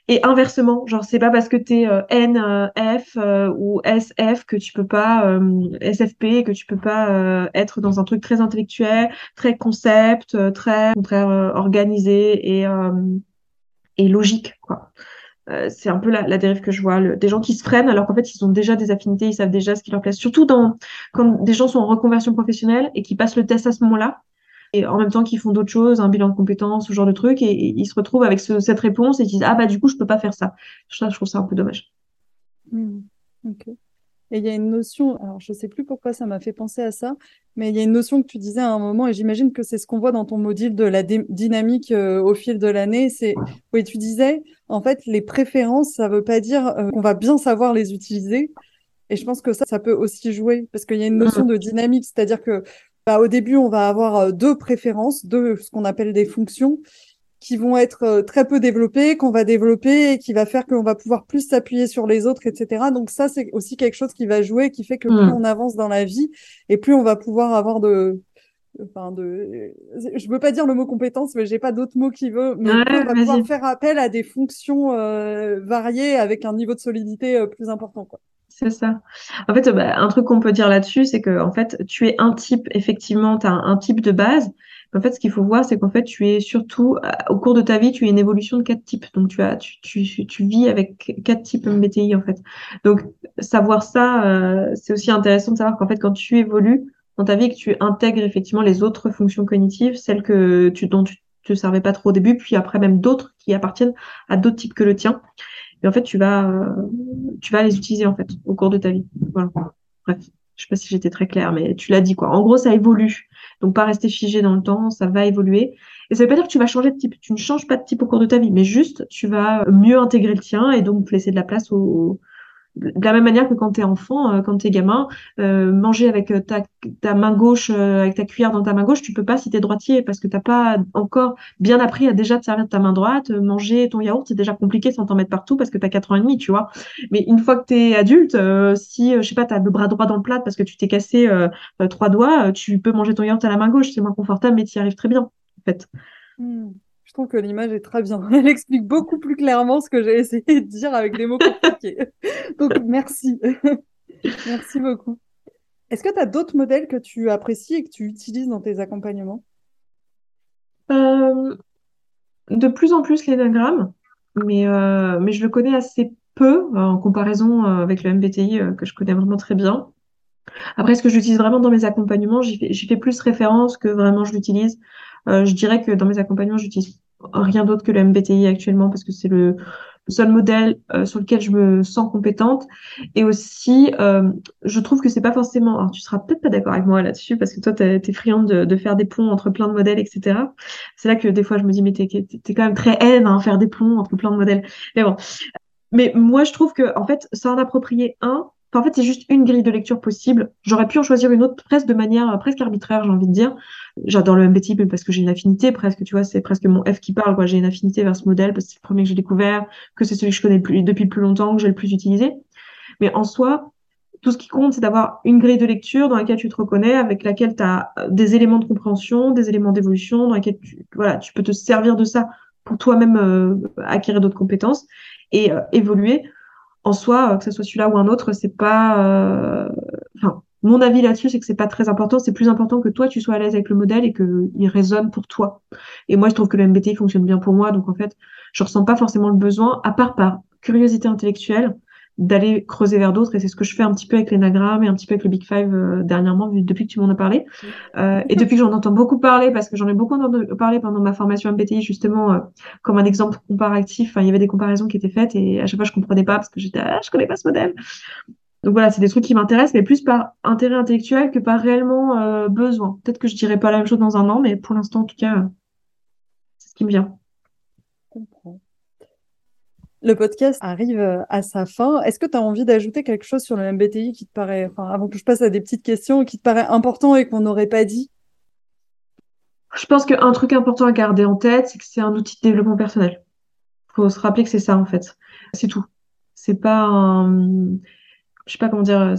Et inversement, genre c'est pas parce que tu es euh, N, euh, F euh, ou SF que tu peux pas SFP que tu peux pas être dans un truc très intellectuel, très concept, très contraire organisé et et logique quoi. c'est un peu la, la, dérive que je vois, des gens qui se freinent alors qu'en fait ils ont déjà des affinités, ils savent déjà ce qui leur plaît. Surtout dans quand des gens sont en reconversion professionnelle et qui passent le test à ce moment-là, et en même temps qu'ils font d'autres choses, un bilan de compétences, ce genre de trucs, et, ils se retrouvent avec cette réponse et ils disent ah bah du coup je peux pas faire ça. Ça je trouve ça un peu dommage. Mmh. Et il y a une notion, alors je sais plus pourquoi ça m'a fait penser à ça, mais il y a une notion que tu disais à un moment, et j'imagine que c'est ce qu'on voit dans ton module de la dynamique euh, au fil de l'année. C'est, oui, tu disais, en fait, les préférences, ça veut pas dire euh, qu'on va bien savoir les utiliser. Et je pense que ça, ça peut aussi jouer, parce qu'il y a une notion mmh. de dynamique, c'est-à-dire que bah, au début, on va avoir euh, deux préférences, deux ce qu'on appelle des fonctions qui vont être euh, très peu développées, qu'on va développer et qui va faire qu'on va pouvoir plus s'appuyer sur les autres, etc. Donc ça, c'est aussi quelque chose qui va jouer, qui fait que plus hmm. on avance dans la vie et plus on va pouvoir avoir de, enfin de, je veux pas dire le mot compétence, mais j'ai pas d'autres mots qui veut, mais on va pouvoir faire appel à des fonctions euh, variées avec un niveau de solidité plus important, quoi. C'est ça. En fait, bah, un truc qu'on peut dire là-dessus, c'est que en fait, tu es un type, effectivement, tu as un, type de base. en fait, ce qu'il faut voir, c'est qu'en fait, tu es surtout, euh, au cours de ta vie, tu es une évolution de quatre types. Donc, tu, as, tu, tu, tu vis avec quatre types MBTI, en fait. Donc, savoir ça, euh, c'est aussi intéressant de savoir qu'en fait, quand tu évolues, dans ta vie, que tu intègres effectivement les autres fonctions cognitives, celles que tu, dont tu te servais pas trop au début, puis après même d'autres qui appartiennent à d'autres types que le tien. Et en fait, tu vas, euh, tu vas les utiliser en fait au cours de ta vie. Voilà. Bref, je sais pas si j'étais très claire, mais tu l'as dit quoi. En gros, ça évolue. Donc pas rester figé dans le temps, ça va évoluer. Et ça veut pas dire que tu vas changer de type. Tu ne changes pas de type au cours de ta vie, mais juste tu vas mieux intégrer le tien et donc laisser de la place au, de la même manière que quand tu es enfant, euh, quand tu gamin, euh, manger avec euh, ta, ta main gauche, avec ta cuillère dans ta main gauche, tu peux pas si tu es droitier parce que t'as pas encore bien appris à déjà te servir de ta main droite. manger ton yaourt, c'est déjà compliqué sans t'en mettre partout parce que tu as 4 ans et demi, tu vois. Mais une fois que tu es adulte, si, je sais pas, tu as le bras droit dans le plat parce que tu t'es cassé trois doigts, tu peux manger ton yaourt à la main gauche. C'est moins confortable, mais tu y arrives très bien, en fait. Hmm. Je trouve que l'image est très bien. [LAUGHS] Elle explique beaucoup plus clairement ce que j'ai essayé de dire avec des mots compliqués. [LAUGHS] Donc, merci. [LAUGHS] merci beaucoup. Est-ce que tu as d'autres modèles que tu apprécies et que tu utilises dans tes accompagnements? Euh, De plus en plus l'énagramme, mais, euh, mais je le connais assez peu euh, en comparaison avec le MBTI que je connais vraiment très bien. Après, est-ce que j'utilise vraiment dans mes accompagnements J'y fais, plus référence que vraiment je l'utilise. Je dirais que dans mes accompagnements, j'utilise rien d'autre que le MBTI actuellement parce que c'est le, seul modèle euh, sur lequel je me sens compétente. Et aussi, euh, je trouve que c'est pas forcément. Alors, tu seras peut-être pas d'accord avec moi là-dessus parce que toi, tu es friande de, de, faire des ponts entre plein de modèles, etc. C'est là que des fois, je me dis, mais t'es es quand même très haine à faire des ponts entre plein de modèles. Mais bon. Mais moi, je trouve que en fait, s'en approprier un, en fait, c'est juste une grille de lecture possible. J'aurais pu en choisir une autre presque de manière euh, presque arbitraire, j'ai envie de dire. J'adore le MBTI parce que j'ai une affinité presque, tu vois, c'est presque mon F qui parle, quoi. J'ai une affinité vers ce modèle parce que c'est le premier que j'ai découvert, que c'est celui que je connais depuis le plus longtemps, que j'ai le plus utilisé. Mais en soi, tout ce qui compte, c'est d'avoir une grille de lecture dans laquelle tu te reconnais, avec laquelle tu as euh, des éléments de compréhension, des éléments d'évolution, dans laquelle tu, voilà, tu peux te servir de ça pour toi-même euh, acquérir d'autres compétences et évoluer en soi, euh, que ce soit celui-là ou un autre, c'est pas. Euh, enfin, mon avis là-dessus, c'est que c'est pas très important. C'est plus important que toi, tu sois à l'aise avec le modèle et qu'il résonne pour toi. Et moi, je trouve que le MBTI fonctionne bien pour moi. Donc, en fait, je ressens pas forcément le besoin, à part par curiosité intellectuelle, d'aller creuser vers d'autres et c'est ce que je fais un petit peu avec l'énagramme et un petit peu avec le Big Five euh, dernièrement depuis que tu m'en as parlé. Euh, et depuis que j'en entends beaucoup parler parce que j'en ai beaucoup entendu parler pendant ma formation MBTI justement euh, comme un exemple comparatif enfin, il y avait des comparaisons qui étaient faites et à chaque fois je comprenais pas parce que j'étais ah, je connais pas ce modèle. Donc voilà c'est des trucs qui m'intéressent mais plus par intérêt intellectuel que par réellement besoin. Peut-être que je dirais pas la même chose dans un an mais pour l'instant en tout cas c'est ce qui me vient. Je comprends le podcast arrive euh, à sa fin. Est-ce que tu as envie d'ajouter quelque chose sur le MBTI qui te paraît, enfin, avant que je passe à des petites questions, qui te paraît important et qu'on n'aurait pas dit? Je pense qu'un truc important à garder en tête, c'est que c'est un outil de développement personnel. Il faut se rappeler que c'est ça, en fait. C'est tout. C'est pas un je sais pas comment dire,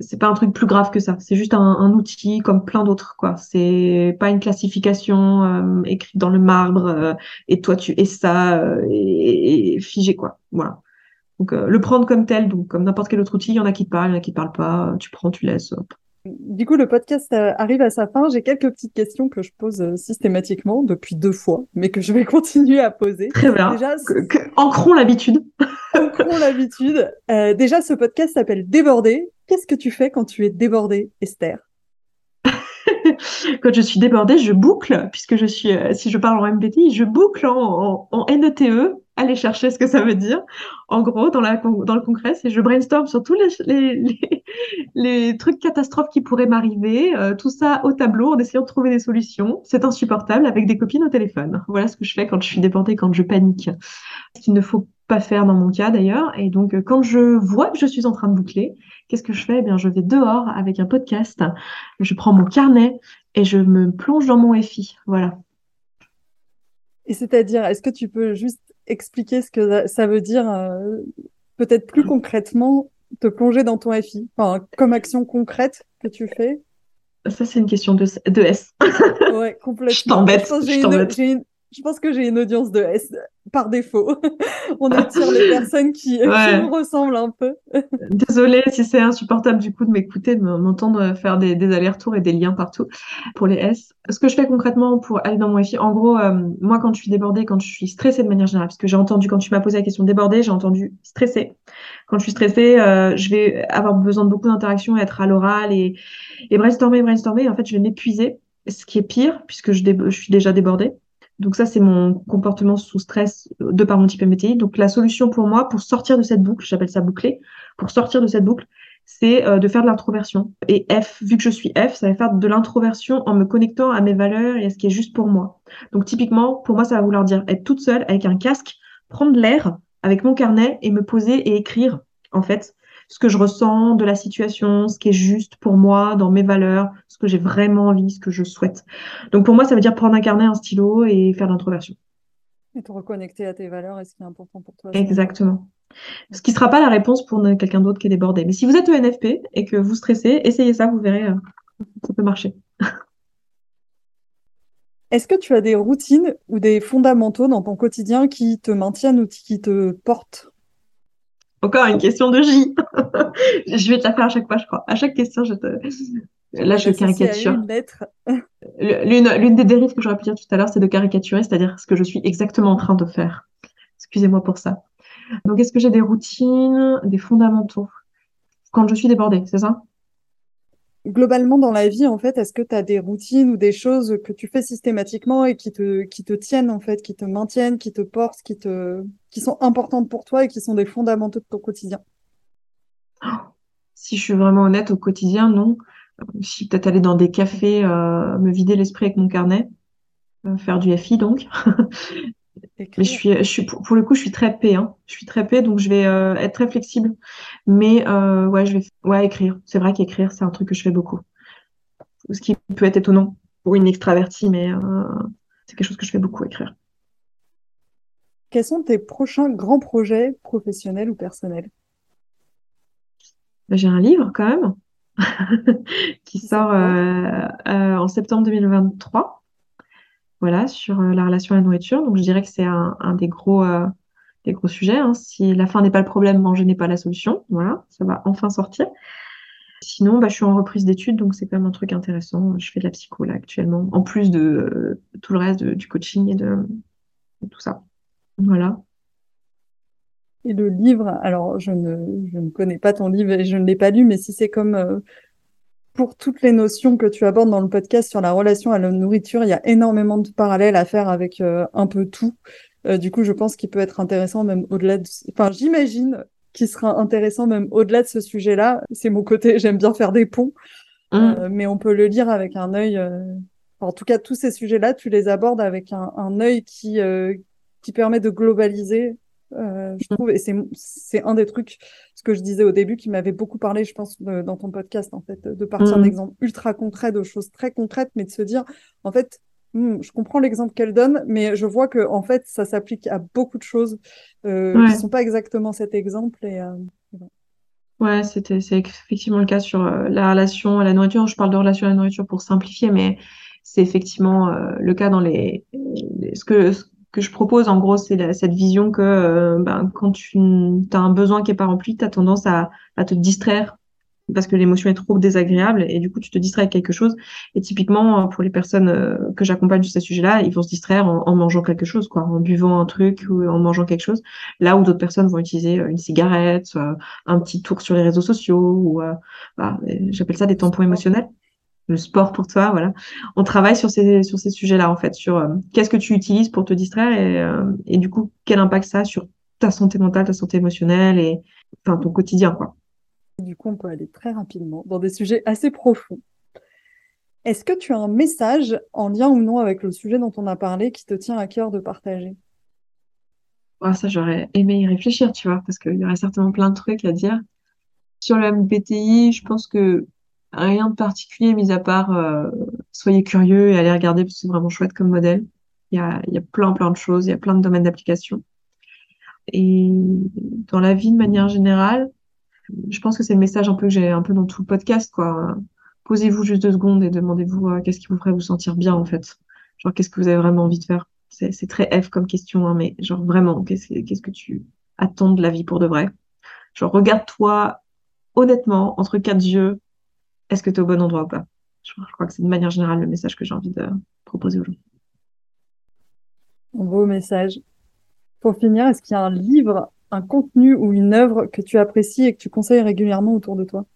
c'est pas un truc plus grave que ça. C'est juste un, outil comme plein d'autres, quoi. C'est pas une classification euh, écrite dans le marbre euh, et toi tu es ça euh, et, figé, quoi. Voilà. Donc le prendre comme tel, donc comme n'importe quel autre outil, il y en a qui parlent, il y en a qui parlent pas. Tu prends, tu laisses. Du coup, le podcast arrive à sa fin. J'ai quelques petites questions que je pose systématiquement depuis deux fois, mais que je vais [LAUGHS] continuer à poser. Très bien. Déjà, ancrons l'habitude. L'habitude. Euh, déjà, ce podcast s'appelle Débordé. Qu'est-ce que tu fais quand tu es débordé, Esther? [LAUGHS] Quand je suis débordée, je boucle, puisque je suis, euh, si je parle en MBTI, je boucle en, en, en NETE, aller chercher ce que ça veut dire, en gros, dans, le concret, c'est je brainstorm sur tous [LAUGHS] les, trucs catastrophes qui pourraient m'arriver, euh, tout ça au tableau en essayant de trouver des solutions. C'est insupportable avec des copines au téléphone. Voilà ce que je fais quand je suis débordée, quand je panique. Ce qu'il ne faut pas faire dans mon cas d'ailleurs. Et donc, euh, quand je vois que je suis en train de boucler, qu'est-ce que je fais? Eh bien, je vais dehors avec un podcast, je prends mon carnet et je me plonge dans mon FI. Voilà. Et c'est-à-dire, est-ce que tu peux juste expliquer ce que ça veut dire, euh, peut-être plus concrètement, te plonger dans ton FI, enfin, comme action concrète que tu fais Ça, c'est une question de, de S. ouais, complètement. [LAUGHS] Je t'embête. J'ai une, je pense que j'ai une audience de S par défaut. [LAUGHS] On attire les [LAUGHS] personnes qui, me ressemblent un peu. [LAUGHS] Désolée si c'est insupportable du coup de m'écouter, de m'entendre faire des, allers-retours et des liens partout pour les S. Ce que je fais concrètement pour aller dans mon FI, en gros, euh, moi quand je suis débordée, quand je suis stressée de manière générale, parce que j'ai entendu quand tu m'as posé la question débordée, j'ai entendu stressée. Quand je suis stressée, euh, je vais avoir besoin de beaucoup d'interactions, être à l'oral et, et brainstormer, brainstormer. En fait, je vais m'épuiser, ce qui est pire puisque je, je suis déjà débordée. Donc ça, c'est mon comportement sous stress de par mon type. Donc la solution pour moi, pour sortir de cette boucle, j'appelle ça boucler, pour sortir de cette boucle, c'est euh, de faire de l'introversion. Et F, vu que je suis F, ça va faire de l'introversion en me connectant à mes valeurs et à ce qui est juste pour moi. Donc typiquement, pour moi, ça va vouloir dire être toute seule avec un casque, prendre l'air avec mon carnet et me poser et écrire, en fait, ce que je ressens de la situation, ce qui est juste pour moi, dans mes valeurs, ce que j'ai vraiment envie, ce que je souhaite. Donc pour moi, ça veut dire prendre un carnet, un stylo et faire l'introversion. Et te reconnecter à tes valeurs et ce qui est important pour toi. Exactement. Ce qui ne sera pas la réponse pour quelqu'un d'autre qui est débordé. Mais si vous êtes ENFP et que vous stressez, essayez ça, vous verrez, euh, ça peut marcher. [LAUGHS] Est-ce que tu as des routines ou des fondamentaux dans ton quotidien qui te maintiennent ou qui te portent? Encore une question de J. [LAUGHS] je vais te la faire à chaque fois, je crois. À chaque question, je te. Là, je caricature. L'une des dérives que j'aurais pu dire tout à l'heure, c'est de caricaturer, c'est-à-dire ce que je suis exactement en train de faire. Excusez-moi pour ça. Donc, est-ce que j'ai des routines, des fondamentaux? Quand je suis débordée, c'est ça? Globalement dans la vie, en fait, est-ce que tu as des routines ou des choses que tu fais systématiquement et qui te, tiennent, en fait, qui te maintiennent, qui te portent, qui, te, qui sont importantes pour toi et qui sont des fondamentaux de ton quotidien? Si je suis vraiment honnête, au quotidien, non. Suis peut-être aller dans des cafés, euh, me vider l'esprit avec mon carnet, euh, faire du FI donc. [LAUGHS] Mais je suis, je suis pour, le coup, je suis très paix. Hein. Je suis très paix, donc je vais euh, être très flexible. Mais euh, ouais, je vais ouais, écrire. C'est vrai qu'écrire, c'est un truc que je fais beaucoup. Ce qui peut être étonnant pour une extravertie, mais euh, c'est quelque chose que je fais beaucoup, écrire. Quels sont tes prochains grands projets professionnels ou personnels? Ben, J'ai un livre quand même [LAUGHS] qui sort en septembre 2023 voilà, sur euh, la relation à la nourriture. Donc, je dirais que c'est un, des gros, euh, des gros sujets. Hein. Si la faim n'est pas le problème, manger n'est pas la solution. Voilà, ça va enfin sortir. Sinon, bah, je suis en reprise d'études, donc c'est quand même un truc intéressant. Je fais de la psycho là actuellement, en plus de euh, tout le reste du coaching et de, tout ça. Voilà. Et le livre, alors je ne, je ne connais pas ton livre et je ne l'ai pas lu, mais si c'est comme pour toutes les notions que tu abordes dans le podcast sur la relation à la nourriture, il y a énormément de parallèles à faire avec euh, un peu tout. Euh, du coup, je pense qu'il peut être intéressant même au-delà de... Enfin, j'imagine qu'il sera intéressant même au-delà de ce sujet-là. C'est mon côté, [LAUGHS] j'aime bien faire des ponts. Mmh. Euh, mais on peut le lire avec un œil... en tout cas, tous ces sujets-là, tu les abordes avec un, un œil qui, qui permet de globaliser euh, je trouve, et c'est un des trucs, ce que je disais au début, qui m'avait beaucoup parlé, je pense, dans ton podcast, en fait, de partir mmh. d'exemples ultra concrets, de choses très concrètes, mais de se dire, en fait, hmm, je comprends l'exemple qu'elle donne, mais je vois que, en fait, ça s'applique à beaucoup de choses euh, qui ne sont pas exactement cet exemple. Et, euh, Ouais, c'était, c'est effectivement le cas sur la relation à la nourriture. Je parle de relation à la nourriture pour simplifier, mais c'est effectivement le cas dans les, ce que que je propose, en gros, c'est cette vision que euh, ben, quand tu as un besoin qui n'est pas rempli, tu as tendance à, te distraire parce que l'émotion est trop désagréable et du coup, tu te distrais avec quelque chose. Et typiquement, pour les personnes euh, que j'accompagne sur ce sujet-là, ils vont se distraire en, mangeant quelque chose, quoi, en buvant un truc ou en mangeant quelque chose. Là où d'autres personnes vont utiliser euh, une cigarette, un petit tour sur les réseaux sociaux ou, bah, j'appelle ça des tampons émotionnels le sport pour toi, voilà. On travaille sur ces, sur ces sujets-là, en fait, sur euh, qu'est-ce que tu utilises pour te distraire et, euh, et, du coup, quel impact ça a sur ta santé mentale, ta santé émotionnelle et enfin, ton quotidien, quoi. Du coup, on peut aller très rapidement dans des sujets assez profonds. Est-ce que tu as un message en lien ou non avec le sujet dont on a parlé qui te tient à cœur de partager? Oh, Ça, j'aurais aimé y réfléchir, tu vois, parce qu'il y aurait certainement plein de trucs à dire. Sur le MBTI, je pense que Rien de particulier, mis à part euh, soyez curieux et allez regarder parce que c'est vraiment chouette comme modèle. Il y a, il y a plein, plein de choses, il y a plein de domaines d'application. Et dans la vie de manière générale, je pense que c'est le message un peu que j'ai un peu dans tout le podcast, quoi. Posez-vous juste deux secondes et demandez-vous euh, qu'est-ce qui vous ferait vous sentir bien, en fait. Genre, qu'est-ce que vous avez vraiment envie de faire? c'est très F comme question, hein, mais genre vraiment, qu'est-ce que tu attends de la vie pour de vrai? Genre, regarde-toi honnêtement, entre quatre yeux, est-ce que tu es au bon endroit ou pas? Je, crois que c'est de manière générale le message que j'ai envie de proposer aujourd'hui. Un beau message. Pour finir, est-ce qu'il y a un livre, un contenu ou une œuvre que tu apprécies et que tu conseilles régulièrement autour de toi?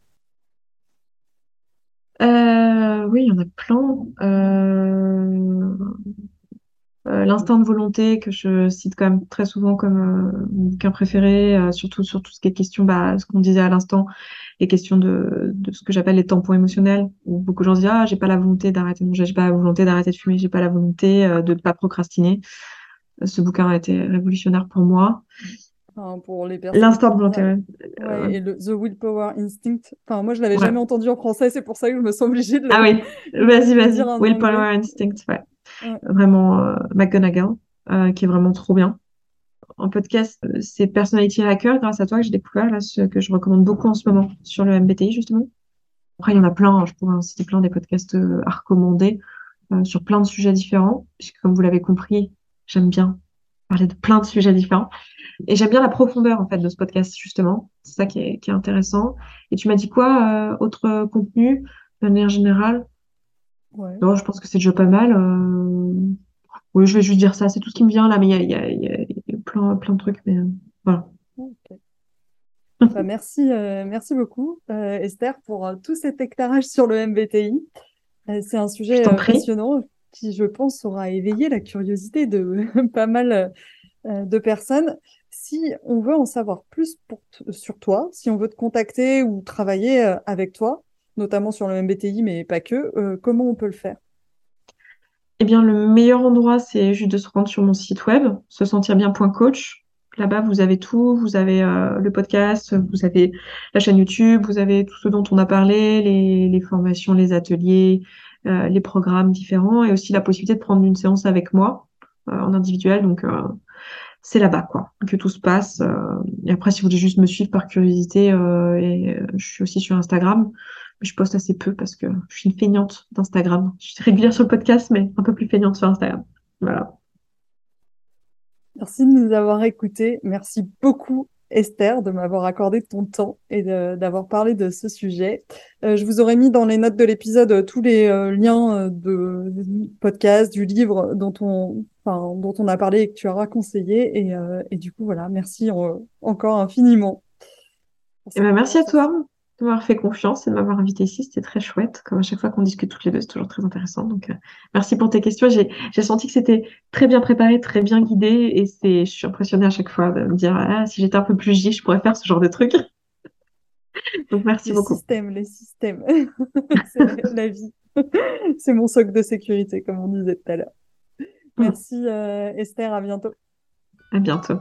Euh, Oui, il y en a plein. Euh, l'instinct de volonté que je cite quand même très souvent comme euh, bouquin préféré, euh, surtout sur tout ce qui est question, bah, ce qu'on disait à l'instant, les questions de, de ce que j'appelle les tampons émotionnels, où beaucoup de gens se disent ah j'ai pas la volonté d'arrêter de manger, j'ai pas la volonté d'arrêter de fumer, j'ai pas la volonté de ne pas procrastiner. Ce bouquin a été révolutionnaire pour moi. pour les L'instinct de volonté. Ouais, et le The Willpower Instinct. Enfin, moi, je l'avais jamais entendu en français, c'est pour ça que je me sens obligée de le Ah oui, [LAUGHS] vas-y, vas-y. Willpower Instinct, ouais vraiment euh, McGonagall, euh, qui est vraiment trop bien. En podcast, euh, c'est Personality Hacker, grâce à toi, que j'ai découvert, là, ce que je recommande beaucoup en ce moment sur le MBTI, justement. Après, il y en a plein, hein, je pourrais en citer plein des podcasts à recommander sur plein de sujets différents, puisque comme vous l'avez compris, j'aime bien parler de plein de sujets différents. Et j'aime bien la profondeur, en fait, de ce podcast, justement. C'est ça qui est, qui est, intéressant. Et tu m'as dit quoi, autre contenu, de manière générale? Non, je pense que c'est déjà pas mal. Euh. Oui, je vais juste dire ça. C'est tout ce qui me vient là, mais il y a, y a, plein, plein de trucs. Mais euh, voilà. Bah, merci, euh, merci beaucoup, Esther, pour tout cet éclairage sur le MBTI. c'est un sujet passionnant qui, je pense, aura éveillé la curiosité de [LAUGHS] pas mal de personnes. Si on veut en savoir plus pour sur toi, si on veut te contacter ou travailler avec toi, notamment sur le MBTI, mais pas que. Euh, comment on peut le faire? Eh bien, le meilleur endroit, c'est juste de se rendre sur mon site web, se sentir bien.coach. Là-bas, vous avez tout. Vous avez euh, le podcast, vous avez la chaîne YouTube, vous avez tout ce dont on a parlé, les, formations, les ateliers, euh, les programmes différents, et aussi la possibilité de prendre une séance avec moi en individuel. Donc, c'est là-bas, quoi, que tout se passe. et après, si vous voulez juste me suivre par curiosité, je suis aussi sur Instagram je poste assez peu parce que je suis une feignante d'Instagram. Je suis régulière sur le podcast, mais un peu plus feignante sur Instagram. Voilà. Merci de nous avoir écoutés. Merci beaucoup, Esther, de m'avoir accordé ton temps et d'avoir parlé de ce sujet. Euh, je vous aurais mis dans les notes de l'épisode euh, tous les euh, liens de, podcast, du livre dont on, enfin, dont on a parlé et que tu auras conseillé. Et, et du coup, voilà, merci encore infiniment. Eh ben, merci à toi de m'avoir fait confiance et de m'avoir invité ici. C'était très chouette. Comme à chaque fois qu'on discute toutes les deux, c'est toujours très intéressant. Donc, euh, merci pour tes questions. J'ai senti que c'était très bien préparé, très bien guidé. Et c'est, je suis impressionnée à chaque fois de me dire, ah, si j'étais un peu plus J, je pourrais faire ce genre de truc. [LAUGHS] Donc, merci beaucoup. Les systèmes, les systèmes. [LAUGHS] c'est la vie. [LAUGHS] c'est mon socle de sécurité, comme on disait tout à l'heure. Merci, euh, Esther. À bientôt. À bientôt.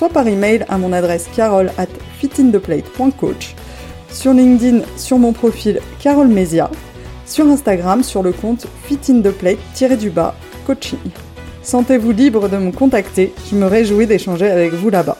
soit par email à mon adresse carole at fitintheplate.coach, sur LinkedIn sur mon profil Carole Mesia, sur Instagram sur le compte fitintheplate-coaching. Sentez-vous libre de me contacter, je me réjouis d'échanger avec vous là-bas.